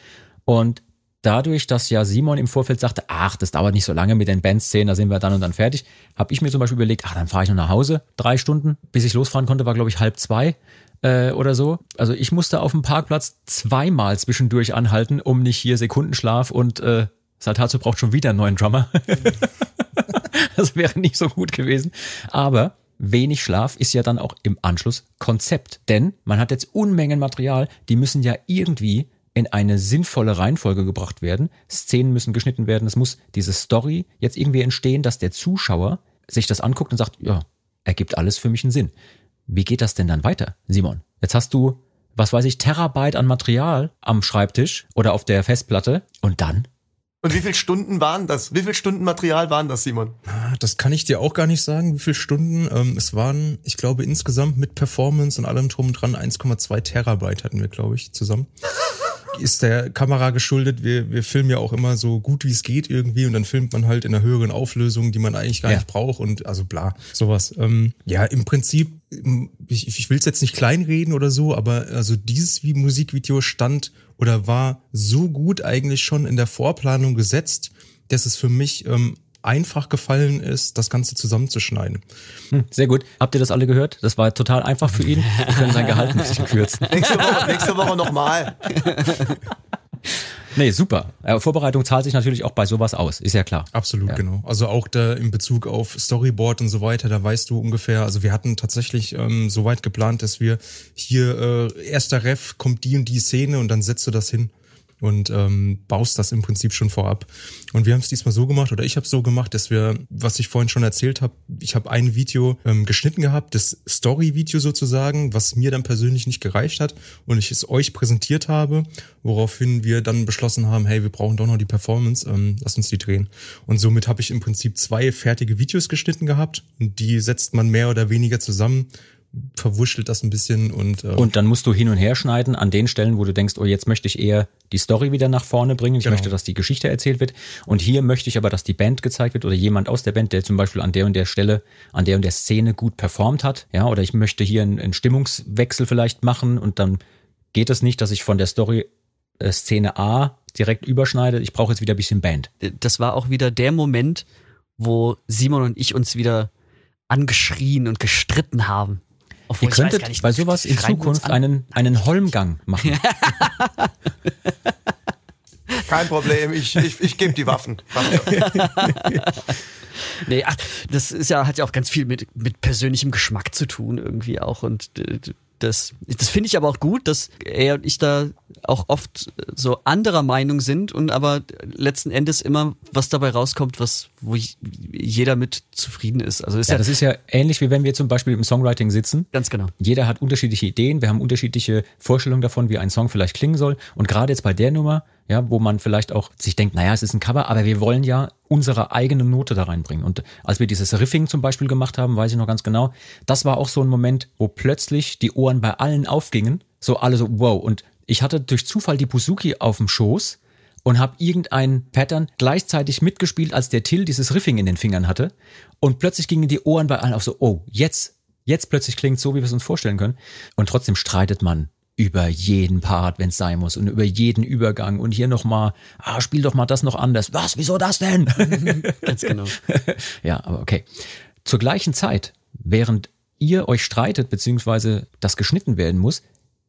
Und dadurch, dass ja Simon im Vorfeld sagte, ach, das dauert nicht so lange mit den Bandszenen, da sind wir dann und dann fertig, habe ich mir zum Beispiel überlegt, ach, dann fahre ich noch nach Hause, drei Stunden. Bis ich losfahren konnte, war, glaube ich, halb zwei äh, oder so. Also ich musste auf dem Parkplatz zweimal zwischendurch anhalten, um nicht hier Sekundenschlaf und äh, Saltazo braucht schon wieder einen neuen Drummer. das wäre nicht so gut gewesen. Aber wenig Schlaf ist ja dann auch im Anschluss Konzept. Denn man hat jetzt Unmengen Material, die müssen ja irgendwie in eine sinnvolle Reihenfolge gebracht werden. Szenen müssen geschnitten werden. Es muss diese Story jetzt irgendwie entstehen, dass der Zuschauer sich das anguckt und sagt, ja, ergibt alles für mich einen Sinn. Wie geht das denn dann weiter, Simon? Jetzt hast du, was weiß ich, Terabyte an Material am Schreibtisch oder auf der Festplatte und dann? Und wie viele Stunden waren das? Wie viele Stunden Material waren das, Simon? Ah, Das kann ich dir auch gar nicht sagen, wie viele Stunden. Ähm, es waren, ich glaube, insgesamt mit Performance und allem drum und dran 1,2 Terabyte hatten wir, glaube ich, zusammen. Ist der Kamera geschuldet. Wir, wir filmen ja auch immer so gut wie es geht irgendwie und dann filmt man halt in einer höheren Auflösung, die man eigentlich gar Ja. nicht braucht und also bla, sowas. Ähm, ja, im Prinzip, ich, ich will es jetzt nicht kleinreden oder so, aber also dieses wie Musikvideo stand oder war so gut eigentlich schon in der Vorplanung gesetzt, dass es für mich ähm, einfach gefallen ist, das Ganze zusammenzuschneiden. Hm, sehr gut. Habt ihr das alle gehört? Das war total einfach für ihn. Wir können sein Gehalt ein bisschen kürzen. Nächste Woche, nächste Woche nochmal. Nee, super. Äh, Vorbereitung zahlt sich natürlich auch bei sowas aus, ist ja klar. Absolut, Ja. genau. Also auch da in Bezug auf Storyboard und so weiter, da weißt du ungefähr, also wir hatten tatsächlich ähm, so weit geplant, dass wir hier äh, erster Ref kommt die und die Szene und dann setzt du das hin und ähm, baust das im Prinzip schon vorab. Und wir haben es diesmal so gemacht, oder ich habe es so gemacht, dass wir, was ich vorhin schon erzählt habe, ich habe ein Video ähm, geschnitten gehabt, das Story-Video sozusagen, was mir dann persönlich nicht gereicht hat und ich es euch präsentiert habe, woraufhin wir dann beschlossen haben, hey, wir brauchen doch noch die Performance, ähm, lass uns die drehen. Und somit habe ich im Prinzip zwei fertige Videos geschnitten gehabt und die setzt man mehr oder weniger zusammen, verwurschtelt das ein bisschen und, äh, Und dann musst du hin und her schneiden an den Stellen, wo du denkst, oh, jetzt möchte ich eher die Story wieder nach vorne bringen. Ich Genau. möchte, dass die Geschichte erzählt wird. Und hier möchte ich aber, dass die Band gezeigt wird oder jemand aus der Band, der zum Beispiel an der und der Stelle, an der und der Szene gut performt hat. Ja, oder ich möchte hier einen, einen Stimmungswechsel vielleicht machen und dann geht es nicht, dass ich von der Story äh, Szene A direkt überschneide. Ich brauche jetzt wieder ein bisschen Band. Das war auch wieder der Moment, wo Simon und ich uns wieder angeschrien und gestritten haben. Obwohl Ihr könntet nicht, bei sowas in Zukunft einen, einen Holmgang machen. Kein Problem, ich, ich, ich gebe die Waffen. Nee, ach, das ist ja, hat ja auch ganz viel mit, mit persönlichem Geschmack zu tun irgendwie auch. Und äh, das, das finde ich aber auch gut, dass er und ich da auch oft so anderer Meinung sind und aber letzten Endes immer was dabei rauskommt, was, wo jeder mit zufrieden ist. Also ist Ja, ja, das ist ja ähnlich wie wenn wir zum Beispiel im Songwriting sitzen ganz genau. jeder hat unterschiedliche Ideen, wir haben unterschiedliche Vorstellungen davon, wie ein Song vielleicht klingen soll. Und gerade jetzt bei der Nummer, ja, wo man vielleicht auch sich denkt, naja, es ist ein Cover, aber wir wollen ja unsere eigene Note da reinbringen. Und als wir dieses Riffing zum Beispiel gemacht haben, weiß ich noch ganz genau, das war auch so ein Moment, wo plötzlich die Ohren bei allen aufgingen. So alle so, wow. Und ich hatte durch Zufall die Buzuki auf dem Schoß und habe irgendein Pattern gleichzeitig mitgespielt, als der Till dieses Riffing in den Fingern hatte. Und plötzlich gingen die Ohren bei allen auf so, oh, jetzt, jetzt plötzlich klingt so, wie wir es uns vorstellen können. Und trotzdem streitet man über jeden Part, wenn es sein muss und über jeden Übergang und hier nochmal, ah, spiel doch mal das noch anders. Was, wieso das denn? Ganz genau. ja, aber okay. Zur gleichen Zeit, während ihr euch streitet, beziehungsweise das geschnitten werden muss,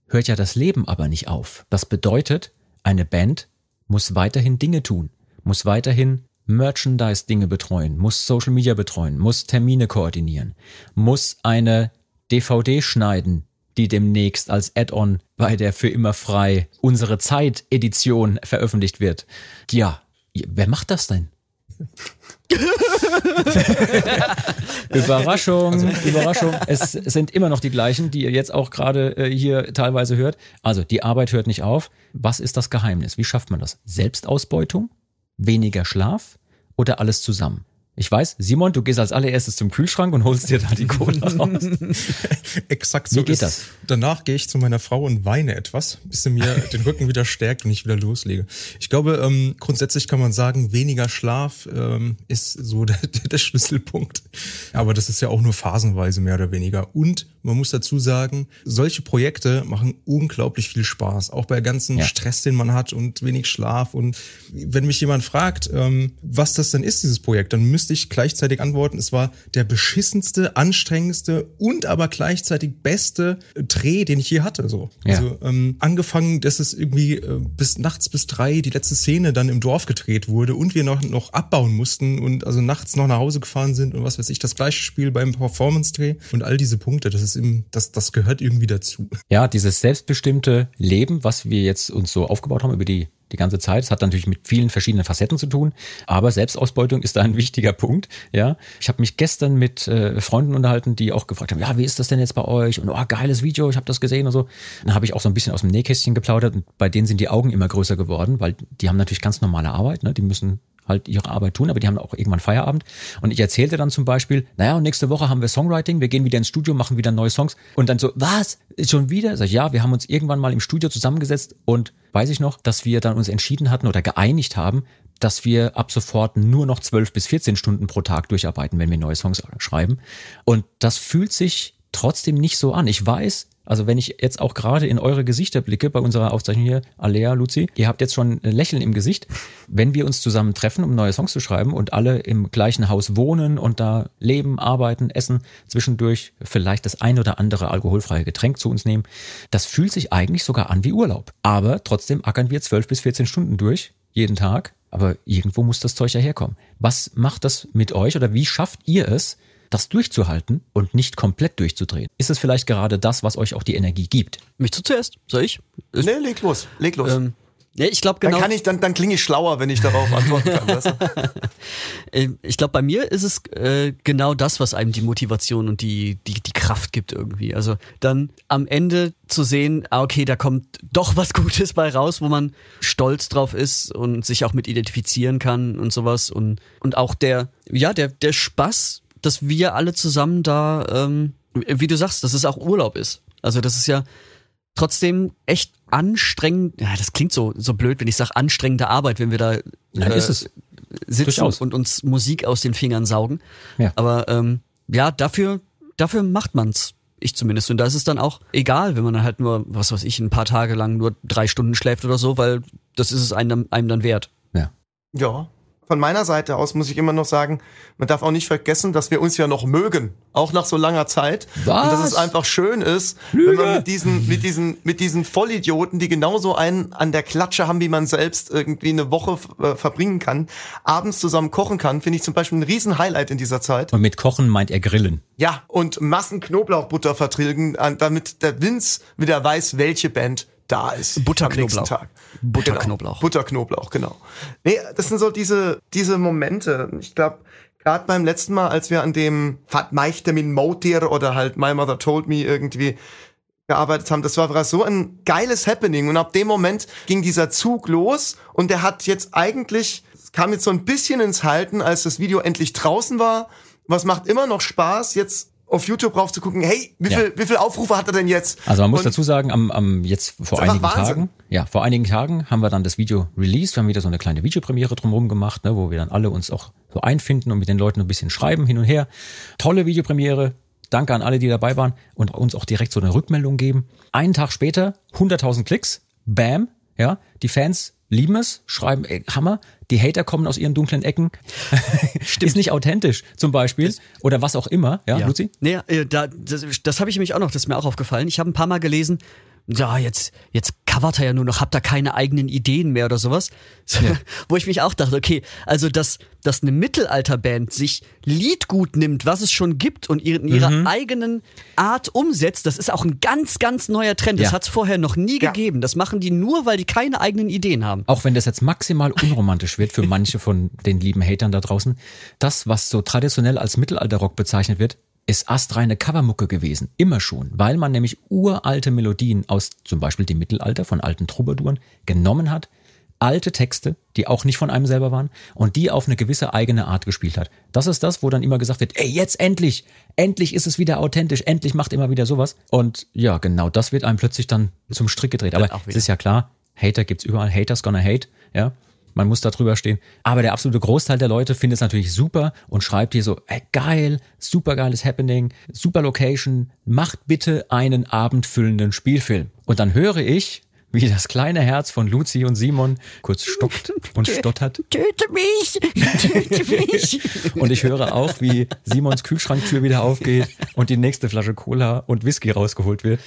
hört ja das Leben aber nicht auf. Das bedeutet, eine Band muss weiterhin Dinge tun, muss weiterhin Merchandise-Dinge betreuen, muss Social Media betreuen, muss Termine koordinieren, muss eine DVD schneiden, die demnächst als Add-on bei der für immer frei unsere Zeit Edition veröffentlicht wird. Ja, wer macht das denn? Überraschung, Überraschung. Es sind immer noch die gleichen, die ihr jetzt auch gerade äh, hier teilweise hört. Also die Arbeit hört nicht auf. Was ist das Geheimnis? Wie schafft man das? Selbstausbeutung? Weniger Schlaf? Oder alles zusammen? Ich weiß, Simon, du gehst als allererstes zum Kühlschrank und holst dir da die Cola raus. Exakt so Wie geht ist. das? Danach gehe ich zu meiner Frau und weine etwas, bis sie mir den Rücken wieder stärkt und ich wieder loslege. Ich glaube, ähm, grundsätzlich kann man sagen, weniger Schlaf ähm, ist so der, der Schlüsselpunkt. Aber das ist ja auch nur phasenweise mehr oder weniger. Und man muss dazu sagen, solche Projekte machen unglaublich viel Spaß. Auch bei ganzen Ja. Stress, den man hat und wenig Schlaf. Und wenn mich jemand fragt, ähm, was das denn ist, dieses Projekt, dann müsste ich gleichzeitig antworten, es war der beschissenste, anstrengendste und aber gleichzeitig beste Dreh, den ich je hatte. So. Ja. Also ähm, angefangen, dass es irgendwie äh, bis nachts bis drei die letzte Szene dann im Dorf gedreht wurde und wir noch, noch abbauen mussten und also nachts noch nach Hause gefahren sind und was weiß ich, das gleiche Spiel beim Performance-Dreh und all diese Punkte, das ist im, das, das gehört irgendwie dazu. Ja, dieses selbstbestimmte Leben, was wir jetzt uns so aufgebaut haben über die die ganze Zeit. Es hat natürlich mit vielen verschiedenen Facetten zu tun, aber Selbstausbeutung ist da ein wichtiger Punkt. Ja, ich habe mich gestern mit äh, Freunden unterhalten, die auch gefragt haben, ja, wie ist das denn jetzt bei euch? Und oh, geiles Video, ich habe das gesehen und so. Dann habe ich auch so ein bisschen aus dem Nähkästchen geplaudert und bei denen sind die Augen immer größer geworden, weil die haben natürlich ganz normale Arbeit, ne? Die müssen halt ihre Arbeit tun, aber die haben auch irgendwann Feierabend. Und ich erzählte dann zum Beispiel, naja, und nächste Woche haben wir Songwriting, wir gehen wieder ins Studio, machen wieder neue Songs. Und dann so, was? Schon wieder? Sag ich, ja, wir haben uns irgendwann mal im Studio zusammengesetzt und weiß ich noch, dass wir dann uns entschieden hatten oder geeinigt haben, dass wir ab sofort nur noch 12 bis 14 Stunden pro Tag durcharbeiten, wenn wir neue Songs schreiben. Und das fühlt sich trotzdem nicht so an. Ich weiß, also wenn ich jetzt auch gerade in eure Gesichter blicke bei unserer Aufzeichnung hier, Alea, Luzi, ihr habt jetzt schon ein Lächeln im Gesicht. Wenn wir uns zusammen treffen, um neue Songs zu schreiben und alle im gleichen Haus wohnen und da leben, arbeiten, essen, zwischendurch vielleicht das ein oder andere alkoholfreie Getränk zu uns nehmen, das fühlt sich eigentlich sogar an wie Urlaub. Aber trotzdem ackern wir 12 bis 14 Stunden durch, jeden Tag. Aber irgendwo muss das Zeug ja herkommen. Was macht das mit euch oder wie schafft ihr es, das durchzuhalten und nicht komplett durchzudrehen? Ist es vielleicht gerade das, was euch auch die Energie gibt? Mich du zuerst? Soll ich? Ist, Nee, leg los, leg los. ähm, ja, ich glaube dann genau. kann ich, dann, dann klinge ich schlauer, wenn ich darauf antworten kann. Weißt du? Äh, Ich glaube, bei mir ist es äh, genau das, was einem die Motivation und die, die, die Kraft gibt irgendwie. Also dann am Ende zu sehen, ah, okay, da kommt doch was Gutes bei raus, wo man stolz drauf ist und sich auch mit identifizieren kann und sowas. Und, und auch der, ja, der, der Spaß, dass wir alle zusammen da, ähm, wie du sagst, dass es auch Urlaub ist. Also das ist ja trotzdem echt anstrengend. Ja, das klingt so, so blöd, wenn ich sage anstrengende Arbeit, wenn wir da Nein, äh, ist es. sitzen Durchaus. und uns Musik aus den Fingern saugen. Ja. Aber ähm, ja, dafür, dafür macht man's. Ich zumindest. Und da ist es dann auch egal, wenn man dann halt nur, was weiß ich, ein paar Tage lang nur drei Stunden schläft oder so, weil das ist es einem, einem dann wert. Ja. Ja. Von meiner Seite aus muss ich immer noch sagen, man darf auch nicht vergessen, dass wir uns ja noch mögen, auch nach so langer Zeit. Was? Und dass es einfach schön ist, Lüge. wenn man mit diesen, mit diesen, mit diesen Vollidioten, die genauso einen an der Klatsche haben, wie man selbst irgendwie eine Woche äh, verbringen kann, abends zusammen kochen kann, finde ich zum Beispiel ein riesen Highlight in dieser Zeit. Und mit Kochen meint er Grillen. Ja, und Massen Knoblauchbutter vertilgen, damit der Vince wieder weiß, welche Band da ist. Butterknoblauch. Butterknoblauch. Genau. Butterknoblauch, genau. Nee, das sind so diese, diese Momente. Ich glaube, gerade beim letzten Mal, als wir an dem Fat Meichte min Motir oder halt My Mother Told Me irgendwie gearbeitet haben, das war so ein geiles Happening und ab dem Moment ging dieser Zug los und der hat jetzt eigentlich, kam jetzt so ein bisschen ins Halten, als das Video endlich draußen war. Was macht immer noch Spaß, jetzt auf YouTube rauf zu gucken, hey, wie Ja. viel, wie viel Aufrufe hat er denn jetzt? Also man muss Und dazu sagen, am, am jetzt vor einigen. Tagen, ja, vor einigen Tagen haben wir dann das Video released. Wir haben wieder so eine kleine Videopremiere drumherum gemacht, ne, wo wir dann alle uns auch so einfinden und mit den Leuten ein bisschen schreiben hin und her. Tolle Videopremiere. Danke an alle, die dabei waren und uns auch direkt so eine Rückmeldung geben. Einen Tag später 100.000 Klicks. Bam. Ja, die Fans lieben es, schreiben, ey, Hammer. Die Hater kommen aus ihren dunklen Ecken. Ist nicht authentisch, zum Beispiel. Oder was auch immer. Ja, Ja. Luzi? Nee, äh, da, das, das habe ich nämlich auch noch, das ist mir auch aufgefallen. Ich habe ein paar Mal gelesen, ja, jetzt, jetzt covert er ja nur noch, habt ihr keine eigenen Ideen mehr oder sowas. Wo ich mich auch dachte, okay, also dass, dass eine Mittelalterband sich Liedgut nimmt, was es schon gibt und in ihrer Mhm. eigenen Art umsetzt, das ist auch ein ganz, ganz neuer Trend. Das Ja. hat's vorher noch nie Ja. gegeben. Das machen die nur, weil die keine eigenen Ideen haben. Auch wenn das jetzt maximal unromantisch wird für manche von den lieben Hatern da draußen, das, was so traditionell als Mittelalterrock bezeichnet wird, ist astreine Covermucke gewesen. Immer schon. Weil man nämlich uralte Melodien aus zum Beispiel dem Mittelalter von alten Troubadouren genommen hat, alte Texte, die auch nicht von einem selber waren und die auf eine gewisse eigene Art gespielt hat. Das ist das, wo dann immer gesagt wird, ey, jetzt endlich, endlich ist es wieder authentisch, endlich macht immer wieder sowas. Und ja, genau das wird einem plötzlich dann zum Strick gedreht. Aber es ist ja klar, Hater gibt's überall, Haters gonna hate, ja. Man muss da drüber stehen. Aber der absolute Großteil der Leute findet es natürlich super und schreibt hier so, ey, geil, super geiles Happening, super Location, macht bitte einen abendfüllenden Spielfilm. Und dann höre ich, wie das kleine Herz von Luzi und Simon kurz stockt und stottert. Töte mich! Töte mich! Und ich höre auch, wie Simons Kühlschranktür wieder aufgeht und die nächste Flasche Cola und Whisky rausgeholt wird.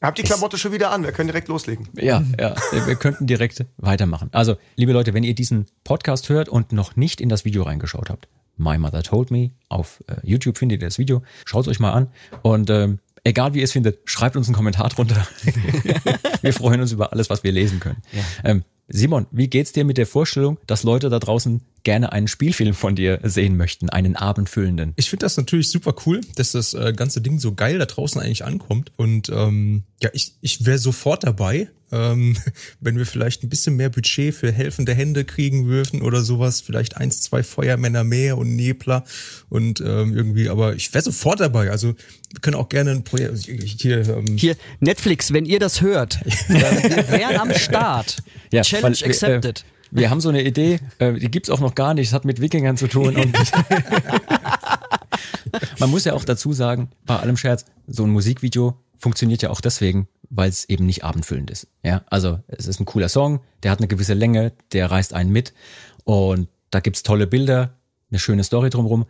Habt die Klamotte schon wieder an, wir können direkt loslegen. Ja, ja, wir könnten direkt weitermachen. Also, liebe Leute, wenn ihr diesen Podcast hört und noch nicht in das Video reingeschaut habt, My Mother Told Me, auf äh, YouTube findet ihr das Video, schaut euch mal an und ähm, egal wie ihr es findet, schreibt uns einen Kommentar drunter. wir freuen uns über alles, was wir lesen können. Ähm, Simon, wie geht's dir mit der Vorstellung, dass Leute da draußen gerne einen Spielfilm von dir sehen möchten, einen abendfüllenden? Ich finde das natürlich super cool, dass das äh, ganze Ding so geil da draußen eigentlich ankommt. Und ähm, ja, ich, ich wäre sofort dabei, ähm, wenn wir vielleicht ein bisschen mehr Budget für helfende Hände kriegen würden oder sowas. Vielleicht eins, zwei Feuermänner mehr und Nebler und ähm, irgendwie, aber ich wäre sofort dabei. Also wir können auch gerne ein Projekt hier. Ähm, Hier, Netflix, wenn ihr das hört, äh, wir wären am Start. Challenge weil wir, accepted. Äh, wir haben so eine Idee, äh, die gibt's auch noch gar nicht, es hat mit Wikingern zu tun. Und Man muss ja auch dazu sagen, bei allem Scherz, so ein Musikvideo funktioniert ja auch deswegen, weil es eben nicht abendfüllend ist. Ja, also es ist ein cooler Song, der hat eine gewisse Länge, der reißt einen mit und da gibt's tolle Bilder, eine schöne Story drumherum.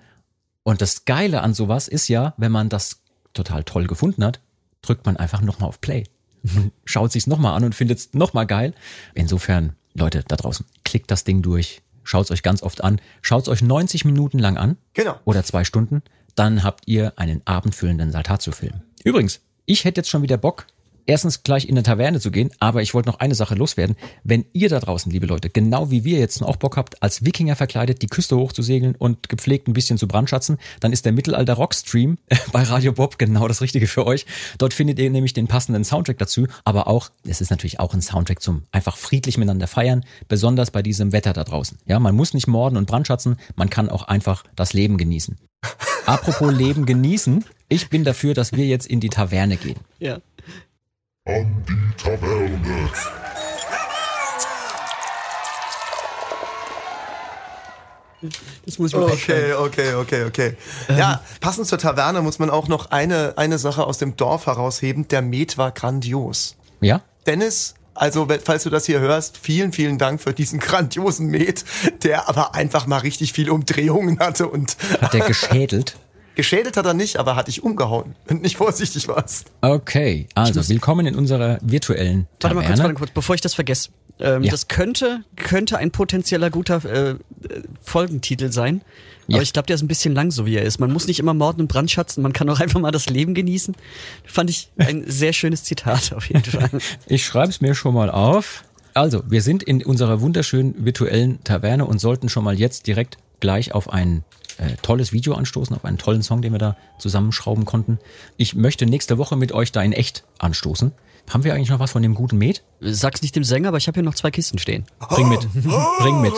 Und das Geile an sowas ist ja, wenn man das total toll gefunden hat, drückt man einfach nochmal auf Play und schaut sich's nochmal an und findet es nochmal geil. Insofern, Leute da draußen, klickt das Ding durch, schaut's euch ganz oft an, schaut's euch 90 Minuten lang an Genau. oder zwei Stunden, dann habt ihr einen abendfüllenden Saltatio-Film. Übrigens, ich hätte jetzt schon wieder Bock, erstens gleich in eine Taverne zu gehen, aber ich wollte noch eine Sache loswerden. Wenn ihr da draußen, liebe Leute, genau wie wir jetzt auch Bock habt, als Wikinger verkleidet die Küste hochzusegeln und gepflegt ein bisschen zu brandschatzen, dann ist der Mittelalter Rock Stream bei Radio Bob genau das Richtige für euch. Dort findet ihr nämlich den passenden Soundtrack dazu, aber auch, es ist natürlich auch ein Soundtrack zum einfach friedlich miteinander feiern, besonders bei diesem Wetter da draußen. Ja, man muss nicht morden und brandschatzen, man kann auch einfach das Leben genießen. Apropos Leben genießen, ich bin dafür, dass wir jetzt in die Taverne gehen. Ja. an die Taverne. Das muss ich mir Okay, okay, okay, okay. Ja, passend zur Taverne muss man auch noch eine, eine Sache aus dem Dorf herausheben. Der Met war grandios. Ja? Dennis, also falls du das hier hörst, vielen, vielen Dank für diesen grandiosen Met, der aber einfach mal richtig viel Umdrehungen hatte und Hat der geschädelt? geschädelt hat er nicht, aber hat dich umgehauen, wenn nicht vorsichtig warst. Okay, also willkommen in unserer virtuellen Warte mal kurz, Taverne. warte kurz, bevor ich das vergesse. Ähm, Ja. Das könnte, könnte ein potenzieller guter äh, äh, Folgentitel sein. Aber Ja. ich glaube, der ist ein bisschen lang, so wie er ist. Man muss nicht immer morden und brandschatzen, man kann auch einfach mal das Leben genießen. Fand ich ein sehr schönes Zitat auf jeden Fall. Ich schreibe es mir schon mal auf. Also, wir sind in unserer wunderschönen virtuellen Taverne und sollten schon mal jetzt direkt gleich auf ein äh, tolles Video anstoßen, auf einen tollen Song, den wir da zusammenschrauben konnten. Ich möchte nächste Woche mit euch da in echt anstoßen. Haben wir eigentlich noch was von dem guten Met? Sag's nicht dem Sänger, aber ich habe hier noch zwei Kisten stehen. Bring mit. Bring mit.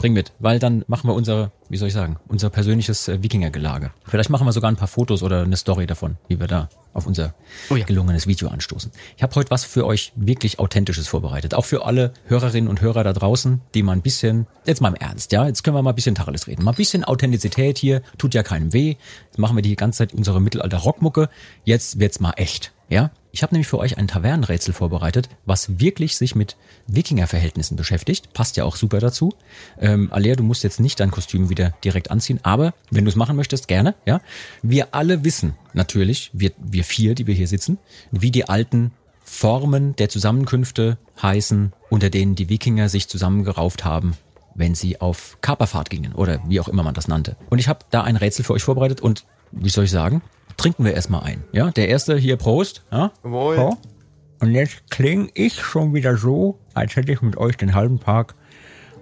Bring mit. Weil dann machen wir unsere wie soll ich sagen, unser persönliches äh, Wikingergelage. Vielleicht machen wir sogar ein paar Fotos oder eine Story davon, wie wir da auf unser Oh ja. gelungenes Video anstoßen. Ich habe heute was für euch wirklich Authentisches vorbereitet. Auch für alle Hörerinnen und Hörer da draußen, die mal ein bisschen, jetzt mal im Ernst, ja, jetzt können wir mal ein bisschen Tacheles reden. Mal ein bisschen Authentizität hier, tut ja keinem weh. Jetzt machen wir die ganze Zeit unsere Mittelalter-Rockmucke. Jetzt wird's mal echt, ja. Ich habe nämlich für euch ein Tavernenrätsel vorbereitet, was wirklich sich mit Wikinger-Verhältnissen beschäftigt. Passt ja auch super dazu. Ähm, Alea, du musst jetzt nicht dein Kostüm wieder direkt anziehen, aber wenn du es machen möchtest, gerne. Ja, wir alle wissen natürlich, wir wir vier, die wir hier sitzen, wie die alten Formen der Zusammenkünfte heißen, unter denen die Wikinger sich zusammengerauft haben, wenn sie auf Kaperfahrt gingen oder wie auch immer man das nannte. Und ich habe da ein Rätsel für euch vorbereitet und wie soll ich sagen? Trinken wir erstmal ein. Ja, der erste hier Prost. Ja? Jawohl. So. Und jetzt klinge ich schon wieder so, als hätte ich mit euch den halben Tag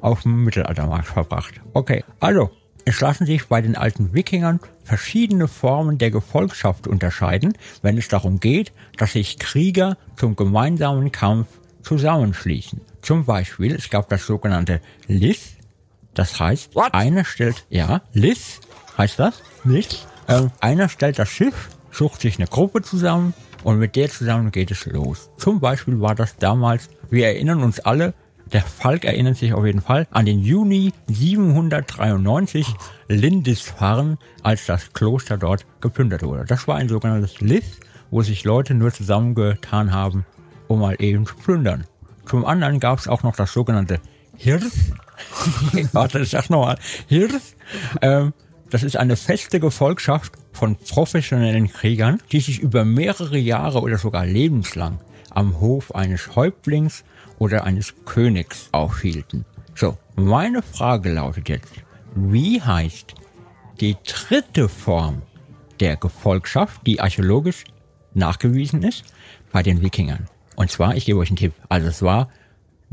auf dem Mittelaltermarkt verbracht. Okay, also, es lassen sich bei den alten Wikingern verschiedene Formen der Gefolgschaft unterscheiden, wenn es darum geht, dass sich Krieger zum gemeinsamen Kampf zusammenschließen. Zum Beispiel, es gab das sogenannte Lith, das heißt, What? einer stellt, ja, Lith heißt das, Lith, ähm, einer stellt das Schiff, sucht sich eine Gruppe zusammen und mit der zusammen geht es los. Zum Beispiel war das damals, wir erinnern uns alle, der Falk erinnert sich auf jeden Fall an den Juni 793 Lindisfarne, als das Kloster dort geplündert wurde. Das war ein sogenanntes Lith, wo sich Leute nur zusammengetan haben, um mal eben zu plündern. Zum anderen gab es auch noch das sogenannte Hirth. Warte, ich sag's nochmal. Hirth. Ähm, das ist eine feste Gefolgschaft von professionellen Kriegern, die sich über mehrere Jahre oder sogar lebenslang am Hof eines Häuptlings oder eines Königs aufhielten. So, meine Frage lautet jetzt, wie heißt die dritte Form der Gefolgschaft, die archäologisch nachgewiesen ist bei den Wikingern? Und zwar, ich gebe euch einen Tipp, also es war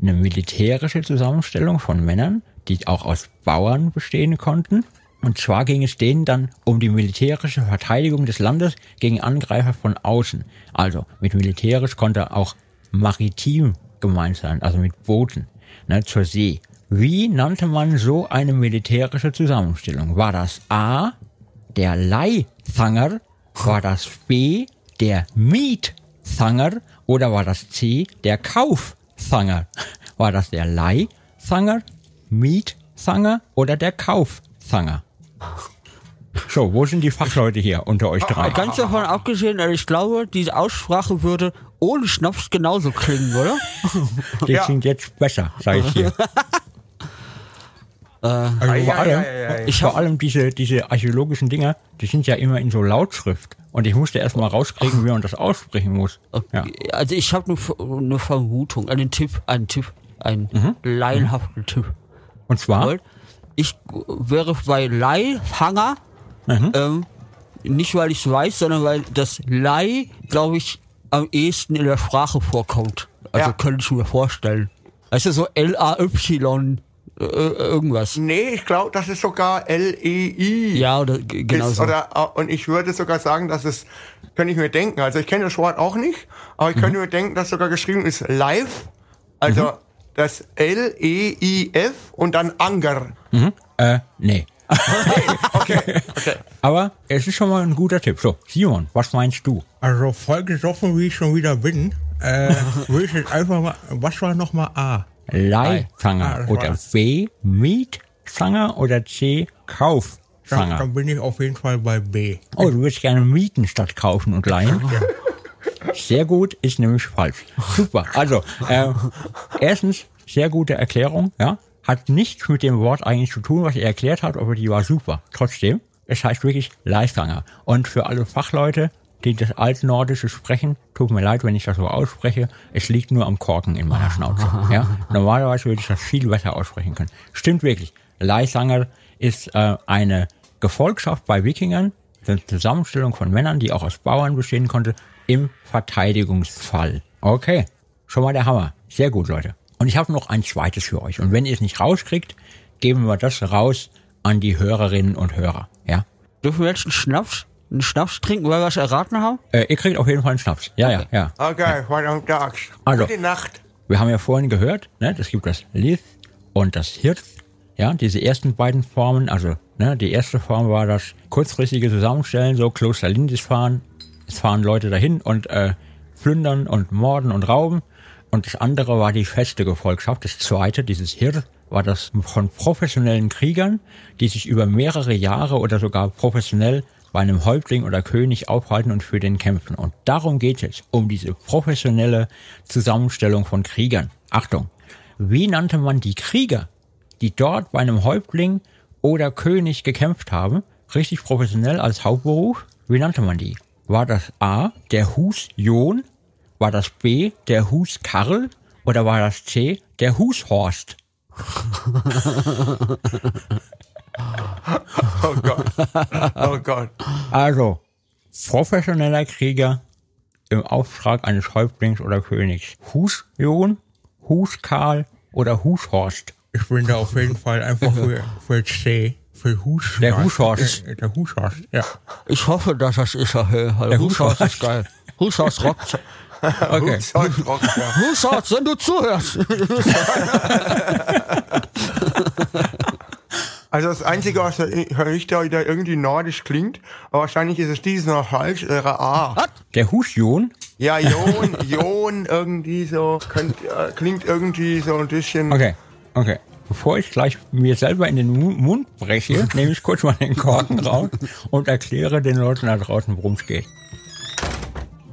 eine militärische Zusammenstellung von Männern, die auch aus Bauern bestehen konnten. Und zwar ging es denen dann um die militärische Verteidigung des Landes gegen Angreifer von außen. Also mit militärisch konnte auch maritim gemeint sein, also mit Booten ne, zur See. Wie nannte man so eine militärische Zusammenstellung? War das A, der Leithanger? War das B, der Miethanger? Oder war das C, der Kaufthanger? War das der Leithanger, Miethanger oder der Kaufthanger? So, wo sind die Fachleute hier unter euch drei? Ganz davon abgesehen, also ich glaube, diese Aussprache würde ohne Schnaps genauso klingen, oder? Die klingt jetzt besser, sage ich hier. Also vor, allem, ich vor allem diese, diese archäologischen Dinger, die sind ja immer in so Lautschrift. Und ich musste erst mal rauskriegen, wie man das aussprechen muss. Ja. Also ich habe eine, eine Vermutung, einen Tipp, einen Tipp, einen Mhm. laienhaften Tipp. Und zwar. Ich wäre bei Leihhanger, Mhm. ähm, nicht weil ich es weiß, sondern weil das Leih, glaube ich, am ehesten in der Sprache vorkommt. Also Ja. könnte ich mir vorstellen. Weißt du, so L-A-Y, äh, irgendwas. Nee, ich glaube, das ist sogar L-E-I. Ja, oder genau ist, so. oder, äh, und ich würde sogar sagen, dass es, könnte ich mir denken, also ich kenne das Wort auch nicht, aber ich könnte Mhm. mir denken, dass sogar geschrieben ist live, also Mhm. das L-E-I-F und dann Anger. äh, nee. Aber es ist schon mal ein guter Tipp. So, Simon, was meinst du? Also voll gesoffen, wie ich schon wieder bin, äh, will ich jetzt einfach mal, was war nochmal A? Leitzanger Ah, oder. B, Mietzanger oder C, Dann, Kaufzanger? dann bin ich auf jeden Fall bei B. Oh, du würdest gerne mieten statt kaufen und leihen? Sehr gut, ist nämlich falsch. Super. Also, äh, erstens, sehr gute Erklärung, ja. Hat nichts mit dem Wort eigentlich zu tun, was er erklärt hat, aber die war super. Trotzdem, es heißt wirklich Leitzanger. Und für alle Fachleute, die das Altnordische sprechen, tut mir leid, wenn ich das so ausspreche, es liegt nur am Korken in meiner Schnauze. Ja? Normalerweise würde ich das viel besser aussprechen können. Stimmt wirklich. Leitzanger ist äh, eine Gefolgschaft bei Wikingern, eine Zusammenstellung von Männern, die auch aus Bauern bestehen konnte, im Verteidigungsfall. Okay, schon mal der Hammer. Sehr gut, Leute. Und ich habe noch ein zweites für euch. Und wenn ihr es nicht rauskriegt, geben wir das raus an die Hörerinnen und Hörer. Ja? Dürfen wir jetzt einen Schnaps, einen Schnaps trinken, weil wir es erraten haben? Äh, ihr kriegt auf jeden Fall einen Schnaps. Ja, ja, ja. Okay, verdammt Axt. Also. Gute Nacht. Wir haben ja vorhin gehört, ne, es gibt das Lith und das Hirth. Ja, diese ersten beiden Formen, also ne, die erste Form war das kurzfristige Zusammenstellen, so Kloster Lindisfarne. Es fahren Leute dahin und äh, plündern und morden und rauben. Und das andere war die feste Gefolgschaft. Das zweite, dieses Hirr, war das von professionellen Kriegern, die sich über mehrere Jahre oder sogar professionell bei einem Häuptling oder König aufhalten und für den kämpfen. Und darum geht es, um diese professionelle Zusammenstellung von Kriegern. Achtung, wie nannte man die Krieger, die dort bei einem Häuptling oder König gekämpft haben, richtig professionell als Hauptberuf? Wie nannte man die? War das A, der Hus John? War das B, der Hus Karl? Oder war das C, der Hushorst? Oh Gott. Oh Gott. Also, professioneller Krieger im Auftrag eines Häuptlings oder Königs. Husjon, Huskarl oder Hushorst. Ich bin da auf jeden Fall einfach für, für C. Für Hus. Der Hushorst. Der, der Hushorst, ja. Ich hoffe, dass das ist er. Der Hushorst ist geil. Hushorst rockt. Okay. Hushorst, wenn du zuhörst. Also das Einzige, was ich da wieder irgendwie nordisch klingt, aber wahrscheinlich ist es dieses noch falsch, wäre A. Der Husjon? Ja, Jon, Jon, irgendwie so, könnt, äh, klingt irgendwie so ein bisschen. Okay, okay. Bevor ich gleich mir selber in den Mu- Mund breche, nehme ich kurz mal den Korken raus und erkläre den Leuten da draußen, worum es geht.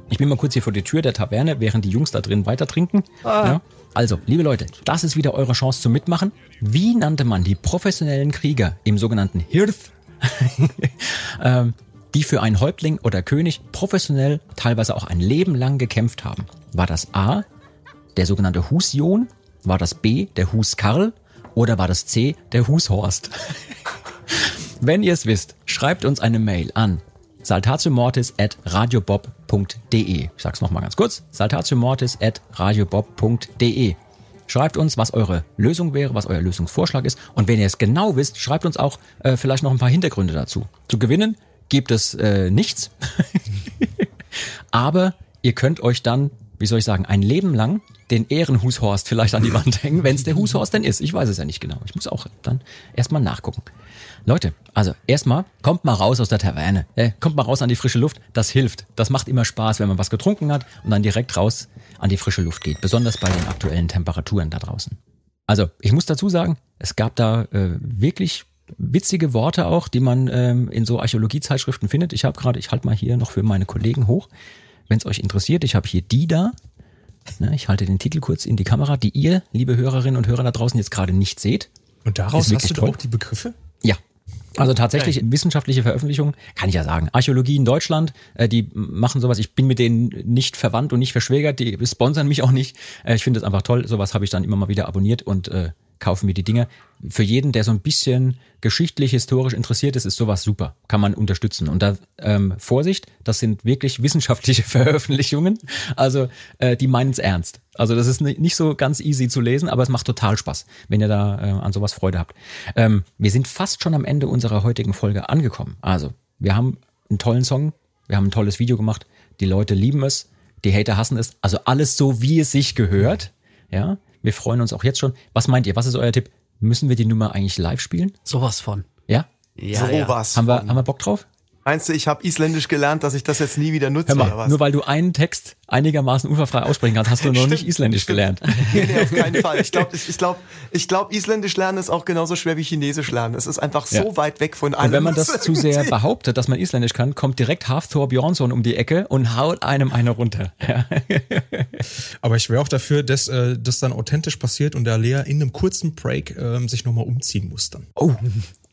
Ich bin mal kurz hier vor die Tür der Taverne, während die Jungs da drin weiter trinken. Ja. Also, liebe Leute, das ist wieder eure Chance zum Mitmachen. Wie nannte man die professionellen Krieger im sogenannten Hirth, ähm, die für einen Häuptling oder König professionell teilweise auch ein Leben lang gekämpft haben? War das A, der sogenannte Husjon? War das B, der Huskarl? Oder war das C, der Hushorst? Wenn ihr es wisst, schreibt uns eine Mail an saltatiomortis at radiobob.de. Ich sag's nochmal ganz kurz. saltatiomortis at radiobob.de. Schreibt uns, was eure Lösung wäre, was euer Lösungsvorschlag ist. Und wenn ihr es genau wisst, schreibt uns auch äh, vielleicht noch ein paar Hintergründe dazu. Zu gewinnen gibt es äh, nichts. Aber ihr könnt euch dann, wie soll ich sagen, ein Leben lang den Ehrenhushorst vielleicht an die Wand hängen, wenn es der Hushorst denn ist. Ich weiß es ja nicht genau. Ich muss auch dann erstmal nachgucken. Leute, also erstmal kommt mal raus aus der Taverne. Äh, kommt mal raus an die frische Luft. Das hilft. Das macht immer Spaß, wenn man was getrunken hat und dann direkt raus an die frische Luft geht. Besonders bei den aktuellen Temperaturen da draußen. Also, ich muss dazu sagen, es gab da äh, wirklich witzige Worte auch, die man ähm, in so Archäologiezeitschriften findet. Ich habe gerade, ich halte mal hier noch für meine Kollegen hoch, wenn es euch interessiert. Ich habe hier die da. Ne, ich halte den Titel kurz in die Kamera, die ihr, liebe Hörerinnen und Hörer da draußen, jetzt gerade nicht seht. Und daraus hast du doch auch die Begriffe? Ja. Also tatsächlich wissenschaftliche Veröffentlichungen, kann ich ja sagen. Archäologie in Deutschland, äh, die machen sowas. Ich bin mit denen nicht verwandt und nicht verschwägert. Die sponsern mich auch nicht. Äh, ich finde es einfach toll. Sowas habe ich dann immer mal wieder abonniert und äh, kaufe mir die Dinge. Für jeden, der so ein bisschen geschichtlich, historisch interessiert ist, ist sowas super. Kann man unterstützen. Und da ähm, Vorsicht, das sind wirklich wissenschaftliche Veröffentlichungen. Also äh, die meinen es ernst. Also das ist ni- nicht so ganz easy zu lesen, aber es macht total Spaß, wenn ihr da äh, an sowas Freude habt. Ähm, wir sind fast schon am Ende unserer heutigen Folge angekommen. Also wir haben einen tollen Song, wir haben ein tolles Video gemacht. Die Leute lieben es, die Hater hassen es. Also alles so, wie es sich gehört. Ja, wir freuen uns auch jetzt schon. Was meint ihr? Was ist euer Tipp? Müssen wir die Nummer eigentlich live spielen? Sowas von. Ja? Ja, so ja. was. Haben wir, haben wir Bock drauf? Meinst du, ich habe Isländisch gelernt, dass ich das jetzt nie wieder nutze Hör oder mal, was? nur weil du einen Text einigermaßen unfallfrei aussprechen kannst, hast du noch nicht Isländisch gelernt. Nee, nee, auf keinen Fall. Ich glaube, ich, ich glaub, ich glaub, Isländisch lernen ist auch genauso schwer wie Chinesisch lernen. Es ist einfach so Ja. weit weg von allem. Und wenn man das zu sehr behauptet, dass man Isländisch kann, kommt direkt Hafthor Björnsson um die Ecke und haut einem eine runter. Ja. Aber ich wäre auch dafür, dass äh, das dann authentisch passiert und der Lea in einem kurzen Break ähm, sich nochmal umziehen muss dann. Oh,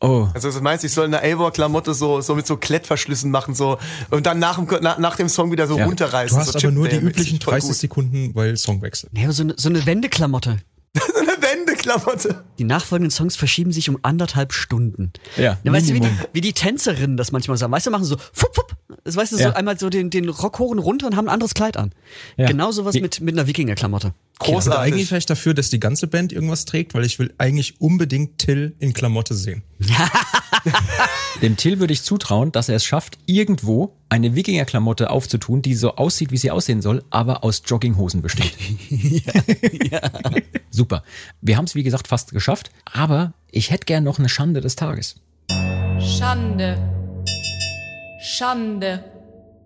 oh. Also du meinst, ich soll eine Eivor-Klamotte so, so mit so Klettverschlüssen machen so und dann nach dem, nach, nach dem Song wieder so Ja. runterreißen. Du hast so aber nur die Chip-Day-mäßig. üblichen Voll 30 gut. Sekunden, weil Songwechsel. Ja, so, eine, so eine Wendeklamotte. Eine Wendeklamotte. Die nachfolgenden Songs verschieben sich um anderthalb Stunden. Ja, ja weißt du, wie die, wie die Tänzerinnen das manchmal sagen? Weißt du, machen so fupp, fupp, das weißt du, so Ja. einmal so den, den Rockhoren runter und haben ein anderes Kleid an. Ja. Genau sowas mit, mit einer Wikinger-Klamotte. Eigentlich Großartig. wäre ich dafür, dass die ganze Band irgendwas trägt, weil ich will eigentlich unbedingt Till in Klamotte sehen. Dem Till würde ich zutrauen, dass er es schafft, irgendwo eine Wikinger-Klamotte aufzutun, die so aussieht, wie sie aussehen soll, aber aus Jogginghosen besteht. Super. Wir haben es, wie gesagt, fast geschafft, aber ich hätte gern noch eine Schande des Tages. Schande. Schande.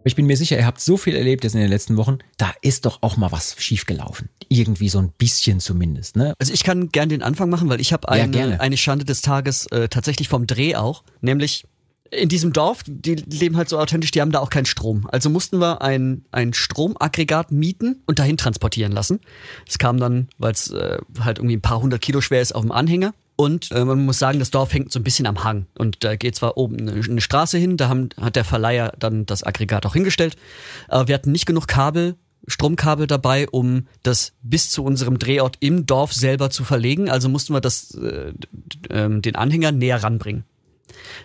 Ich bin mir sicher, ihr habt so viel erlebt jetzt in den letzten Wochen, da ist doch auch mal was schiefgelaufen. Irgendwie so ein bisschen zumindest, ne? Also ich kann gern den Anfang machen, weil ich habe Ja, eine, gerne. eine Schande des Tages äh, tatsächlich vom Dreh auch. Nämlich in diesem Dorf, die leben halt so authentisch, die haben da auch keinen Strom. Also mussten wir ein, ein Stromaggregat mieten und dahin transportieren lassen. Es kam dann, weil es äh, halt irgendwie ein paar hundert Kilo schwer ist, auf dem Anhänger. Und äh, man muss sagen, das Dorf hängt so ein bisschen am Hang. Und da geht zwar oben eine, Straße hin, da haben, hat der Verleiher dann das Aggregat auch hingestellt. Aber wir hatten nicht genug Kabel, Stromkabel dabei, um das bis zu unserem Drehort im Dorf selber zu verlegen. Also mussten wir das, äh, ähm, den Anhänger näher ranbringen.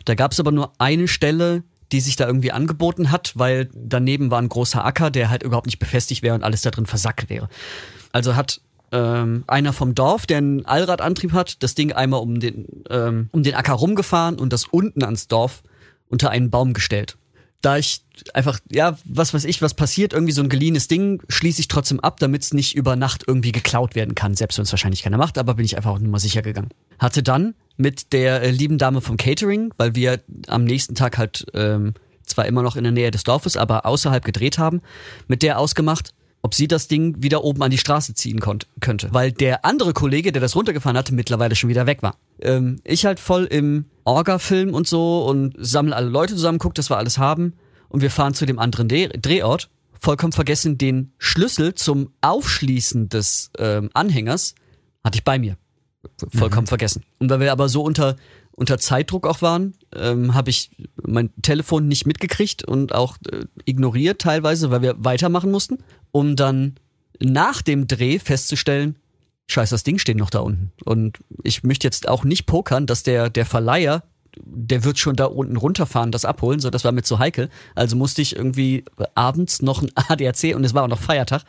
Da gab es aber nur eine Stelle, die sich da irgendwie angeboten hat, weil daneben war ein großer Acker, der halt überhaupt nicht befestigt wäre und alles da drin versackt wäre. Also hat ähm, einer vom Dorf, der einen Allradantrieb hat, das Ding einmal um den, ähm, um den Acker rumgefahren und das unten ans Dorf unter einen Baum gestellt. Da ich einfach, ja, was weiß ich, was passiert, irgendwie so ein geliehenes Ding, schließe ich trotzdem ab, damit es nicht über Nacht irgendwie geklaut werden kann, selbst wenn es wahrscheinlich keiner macht, aber bin ich einfach auch nur mal sicher gegangen. Hatte dann mit der äh, lieben Dame vom Catering, weil wir am nächsten Tag halt ähm, zwar immer noch in der Nähe des Dorfes, aber außerhalb gedreht haben, mit der ausgemacht, ob sie das Ding wieder oben an die Straße ziehen könnte. Weil der andere Kollege, der das runtergefahren hatte, mittlerweile schon wieder weg war. Ähm, ich halt voll im Orga-Film und so und sammle alle Leute zusammen, guck, dass wir alles haben. Und wir fahren zu dem anderen Dreh Drehort. Vollkommen vergessen, den Schlüssel zum Aufschließen des ähm, Anhängers hatte ich bei mir. Vollkommen vergessen. Und weil wir aber so unter, unter Zeitdruck auch waren, ähm, habe ich mein Telefon nicht mitgekriegt und auch äh, ignoriert teilweise, weil wir weitermachen mussten, um dann nach dem Dreh festzustellen, scheiße, das Ding steht noch da unten. Und ich möchte jetzt auch nicht pokern, dass der, der Verleiher, der wird schon da unten runterfahren, das abholen, so das war mir zu heikel. Also musste ich irgendwie abends noch ein ADAC, und es war auch noch Feiertag,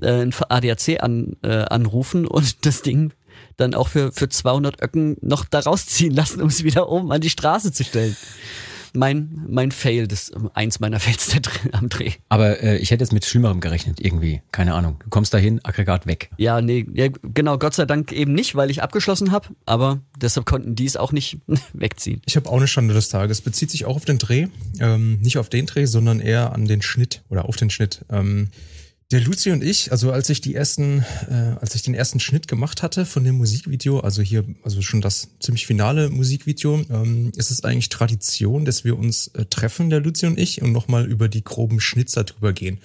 äh, ein ADAC an, äh, anrufen und das Ding dann auch für, für 200 Öcken noch da rausziehen lassen, um es wieder oben an die Straße zu stellen. Mein, mein Fail, das eins meiner Fails der Dreh, am Dreh. Aber äh, ich hätte jetzt mit Schlimmerem gerechnet, irgendwie. Keine Ahnung. Du kommst dahin, Aggregat weg. Ja, nee, ja, genau, Gott sei Dank eben nicht, weil ich abgeschlossen habe, aber deshalb konnten die es auch nicht wegziehen. Ich habe auch eine Schande des Tages. Bezieht sich auch auf den Dreh. Ähm, nicht auf den Dreh, sondern eher an den Schnitt oder auf den Schnitt. Ähm, der Luzi und ich, also als ich die ersten, äh, als ich den ersten Schnitt gemacht hatte von dem Musikvideo, also hier, also schon das ziemlich finale Musikvideo, ähm, ist es eigentlich Tradition, dass wir uns äh, treffen, der Luzi und ich, und nochmal über die groben Schnitzer drüber gehen.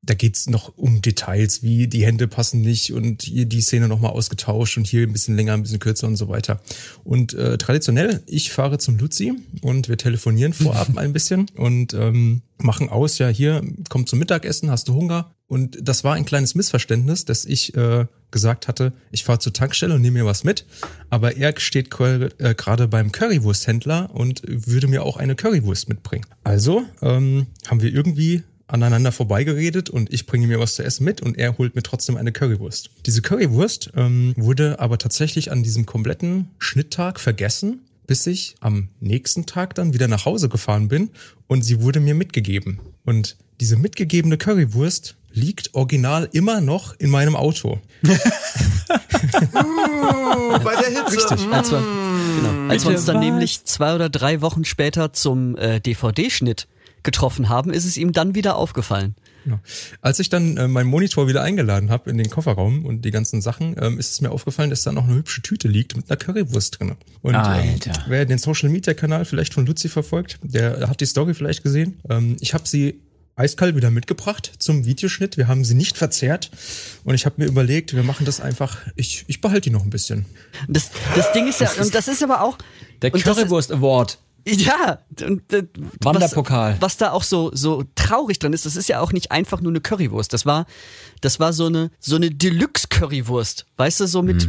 Da geht's noch um Details, wie die Hände passen nicht und hier die Szene nochmal ausgetauscht und hier ein bisschen länger, ein bisschen kürzer und so weiter. Und äh, traditionell, ich fahre zum Luzi und wir telefonieren vorab ein bisschen und ähm, machen aus, ja, hier, komm zum Mittagessen, hast du Hunger? Und das war ein kleines Missverständnis, dass ich äh, gesagt hatte, ich fahre zur Tankstelle und nehme mir was mit. Aber er steht äh, gerade beim Currywursthändler und würde mir auch eine Currywurst mitbringen. Also ähm, haben wir irgendwie aneinander vorbeigeredet und ich bringe mir was zu essen mit und er holt mir trotzdem eine Currywurst. Diese Currywurst ähm, wurde aber tatsächlich an diesem kompletten Schnitttag vergessen, bis ich am nächsten Tag dann wieder nach Hause gefahren bin und sie wurde mir mitgegeben. Und diese mitgegebene Currywurst liegt original immer noch in meinem Auto. Uh, bei der Hitze. Richtig. Als wir, genau, als wir uns dann was? nämlich zwei oder drei Wochen später zum äh, DVD-Schnitt getroffen haben, ist es ihm dann wieder aufgefallen. Genau. Als ich dann äh, meinen Monitor wieder eingeladen habe in den Kofferraum und die ganzen Sachen, ähm, ist es mir aufgefallen, dass da noch eine hübsche Tüte liegt mit einer Currywurst drin. Und Alter. Ähm, wer den Social Media Kanal vielleicht von Luzi verfolgt, der hat die Story vielleicht gesehen. Ähm, ich habe sie eiskalt wieder mitgebracht zum Videoschnitt. Wir haben sie nicht verzehrt und ich habe mir überlegt, wir machen das einfach. Ich, ich behalte die noch ein bisschen. Das, das Ding ist ja, und das ist aber auch. Der das ist- Currywurst Award. Ja, und, äh, Wanderpokal. Was, was da auch so so traurig dran ist, das ist ja auch nicht einfach nur eine Currywurst. Das war das war so eine so eine Deluxe Currywurst, weißt du, so mit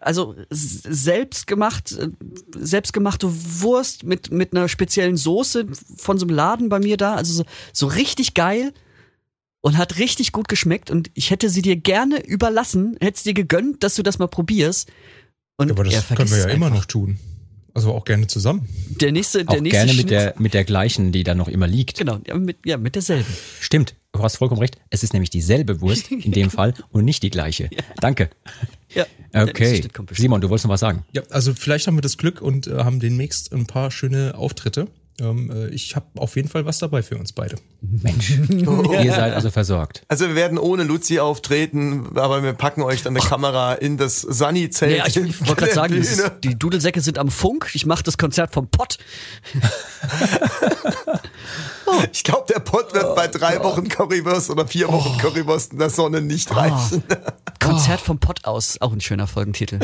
also selbstgemacht, selbstgemachte Wurst mit, mit einer speziellen Soße von so einem Laden bei mir da. Also so, so richtig geil und hat richtig gut geschmeckt. Und ich hätte sie dir gerne überlassen, hätte dir gegönnt, dass du das mal probierst. Und Aber er das können wir ja es immer noch tun. Also auch gerne zusammen. Der nächste, der Auch nächste gerne mit der, mit der gleichen, die da noch immer liegt. Genau, ja, mit, ja, mit derselben. Stimmt, du hast vollkommen recht. Es ist nämlich dieselbe Wurst in dem Fall und nicht die gleiche. Danke. Ja, der nächste Okay. Simon, du wolltest noch was sagen. Ja, also vielleicht haben wir das Glück und äh, haben demnächst ein paar schöne Auftritte. Ähm, äh, ich habe auf jeden Fall was dabei für uns beide. Mensch, ihr seid also versorgt. Also wir werden ohne Luzi auftreten, aber wir packen euch dann eine Kamera in das Sunny-Zelt. Ja, ich, ich wollte gerade sagen, ist, die Dudelsäcke sind am Funk. Ich mache das Konzert vom Pott. Ich glaube, der Pott wird bei drei Wochen Currywurst oder vier Wochen Currywurst in der Sonne nicht reichen. Konzert vom Pott aus. Auch ein schöner Folgentitel.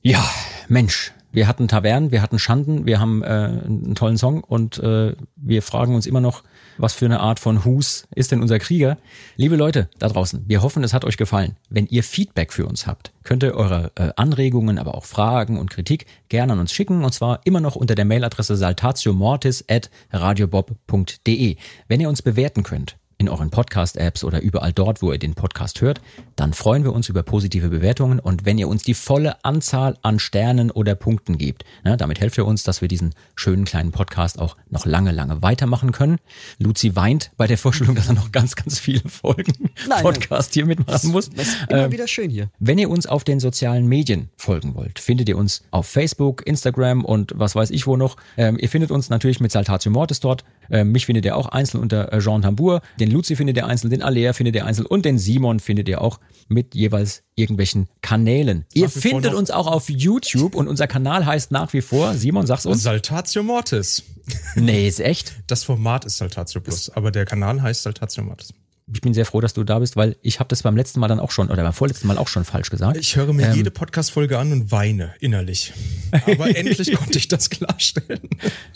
Ja, Mensch, wir hatten Tavernen, wir hatten Schanden, wir haben äh, einen tollen Song und äh, wir fragen uns immer noch, was für eine Art von Hus ist denn unser Krieger? Liebe Leute da draußen, wir hoffen, es hat euch gefallen. Wenn ihr Feedback für uns habt, könnt ihr eure äh, Anregungen, aber auch Fragen und Kritik gerne an uns schicken und zwar immer noch unter der Mailadresse saltatiomortis at radiobob.de. Wenn ihr uns bewerten könnt, in euren Podcast-Apps oder überall dort, wo ihr den Podcast hört, dann freuen wir uns über positive Bewertungen und wenn ihr uns die volle Anzahl an Sternen oder Punkten gebt. Ne, damit helft ihr uns, dass wir diesen schönen kleinen Podcast auch noch lange, lange weitermachen können. Luzi weint bei der Vorstellung, dass er noch ganz, ganz viele Folgen Nein, Podcast hier mitmachen muss. Das ist immer Ähm, wieder schön hier. wenn ihr uns auf den sozialen Medien folgen wollt, findet ihr uns auf Facebook, Instagram und was weiß ich wo noch. Ähm, ihr findet uns natürlich mit Saltatio Mortis dort. Ähm, mich findet ihr auch einzeln unter äh, Jean Tambour. Den Luzi findet ihr einzeln, den Alea findet ihr einzeln und den Simon findet ihr auch mit jeweils irgendwelchen Kanälen. Ihr findet uns auch auf YouTube und unser Kanal heißt nach wie vor, Simon, sag's uns. Saltatio Mortis. Nee, ist echt. Das Format ist Saltatio Plus, aber der Kanal heißt Saltatio Mortis. Ich bin sehr froh, dass du da bist, weil ich habe das beim letzten Mal dann auch schon oder beim vorletzten Mal auch schon falsch gesagt. Ich höre mir jede Podcast-Folge an und weine innerlich. Aber endlich konnte ich das klarstellen.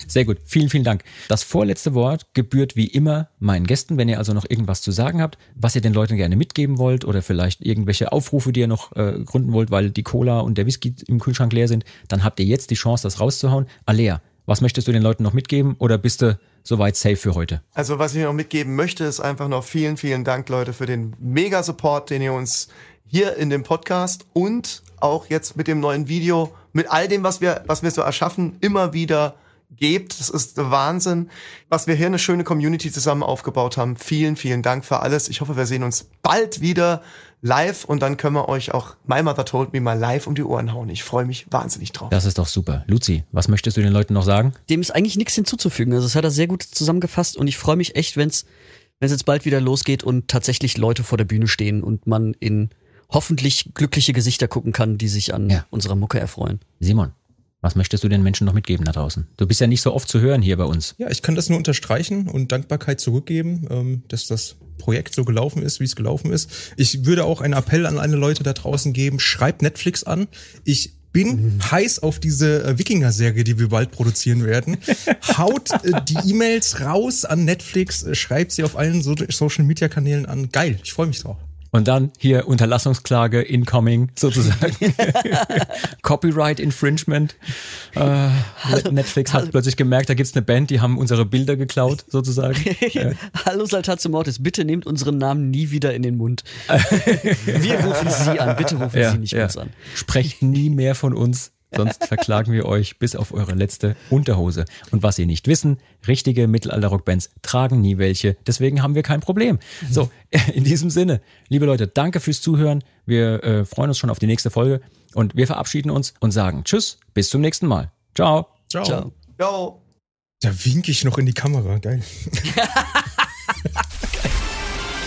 Sehr gut, vielen, vielen Dank. Das vorletzte Wort gebührt wie immer meinen Gästen. Wenn ihr also noch irgendwas zu sagen habt, was ihr den Leuten gerne mitgeben wollt oder vielleicht irgendwelche Aufrufe, die ihr noch äh, gründen wollt, weil die Cola und der Whisky im Kühlschrank leer sind, dann habt ihr jetzt die Chance, das rauszuhauen. Alea, was möchtest du den Leuten noch mitgeben oder bist du soweit safe für heute? Also was ich noch mitgeben möchte, ist einfach noch vielen, vielen Dank, Leute, für den Mega-Support, den ihr uns hier in dem Podcast und auch jetzt mit dem neuen Video, mit all dem, was wir, was wir so erschaffen, immer wieder gebt. Das ist Wahnsinn, was wir hier eine schöne Community zusammen aufgebaut haben. Vielen, vielen Dank für alles. Ich hoffe, wir sehen uns bald wieder live und dann können wir euch auch My Mother Told Me mal live um die Ohren hauen. Ich freue mich wahnsinnig drauf. Das ist doch super. Luzi, was möchtest du den Leuten noch sagen? Dem ist eigentlich nichts hinzuzufügen. Also das hat er sehr gut zusammengefasst und ich freue mich echt, wenn es wenn es jetzt bald wieder losgeht und tatsächlich Leute vor der Bühne stehen und man in hoffentlich glückliche Gesichter gucken kann, die sich an Ja. unserer Mucke erfreuen. Simon, was möchtest du den Menschen noch mitgeben da draußen? Du bist ja nicht so oft zu hören hier bei uns. Ja, ich kann das nur unterstreichen und Dankbarkeit zurückgeben, ähm, dass das Projekt so gelaufen ist, wie es gelaufen ist. Ich würde auch einen Appell an alle Leute da draußen geben, schreibt Netflix an. Ich bin heiß auf diese äh, Wikinger-Serie, die wir bald produzieren werden. Haut äh, die E-Mails raus an Netflix, äh, schreibt sie auf allen so Social-Media-Kanälen an. Geil, ich freue mich drauf. Und dann hier Unterlassungsklage incoming sozusagen. Copyright Infringement. Äh, Netflix hat plötzlich gemerkt, da gibt's eine Band, die haben unsere Bilder geklaut sozusagen. Hallo Saltatio Mortis, bitte nehmt unseren Namen nie wieder in den Mund. Wir rufen Sie an, bitte rufen Sie nicht uns an. Sprecht nie mehr von uns, sonst verklagen wir euch bis auf eure letzte Unterhose. Und was Sie nicht wissen, richtige Mittelalter-Rockbands tragen nie welche, deswegen haben wir kein Problem. So, in diesem Sinne, liebe Leute, danke fürs Zuhören. Wir äh, freuen uns schon auf die nächste Folge und wir verabschieden uns und sagen Tschüss, bis zum nächsten Mal. Ciao. Ciao. Ciao. Yo. Da wink ich noch in die Kamera. Geil.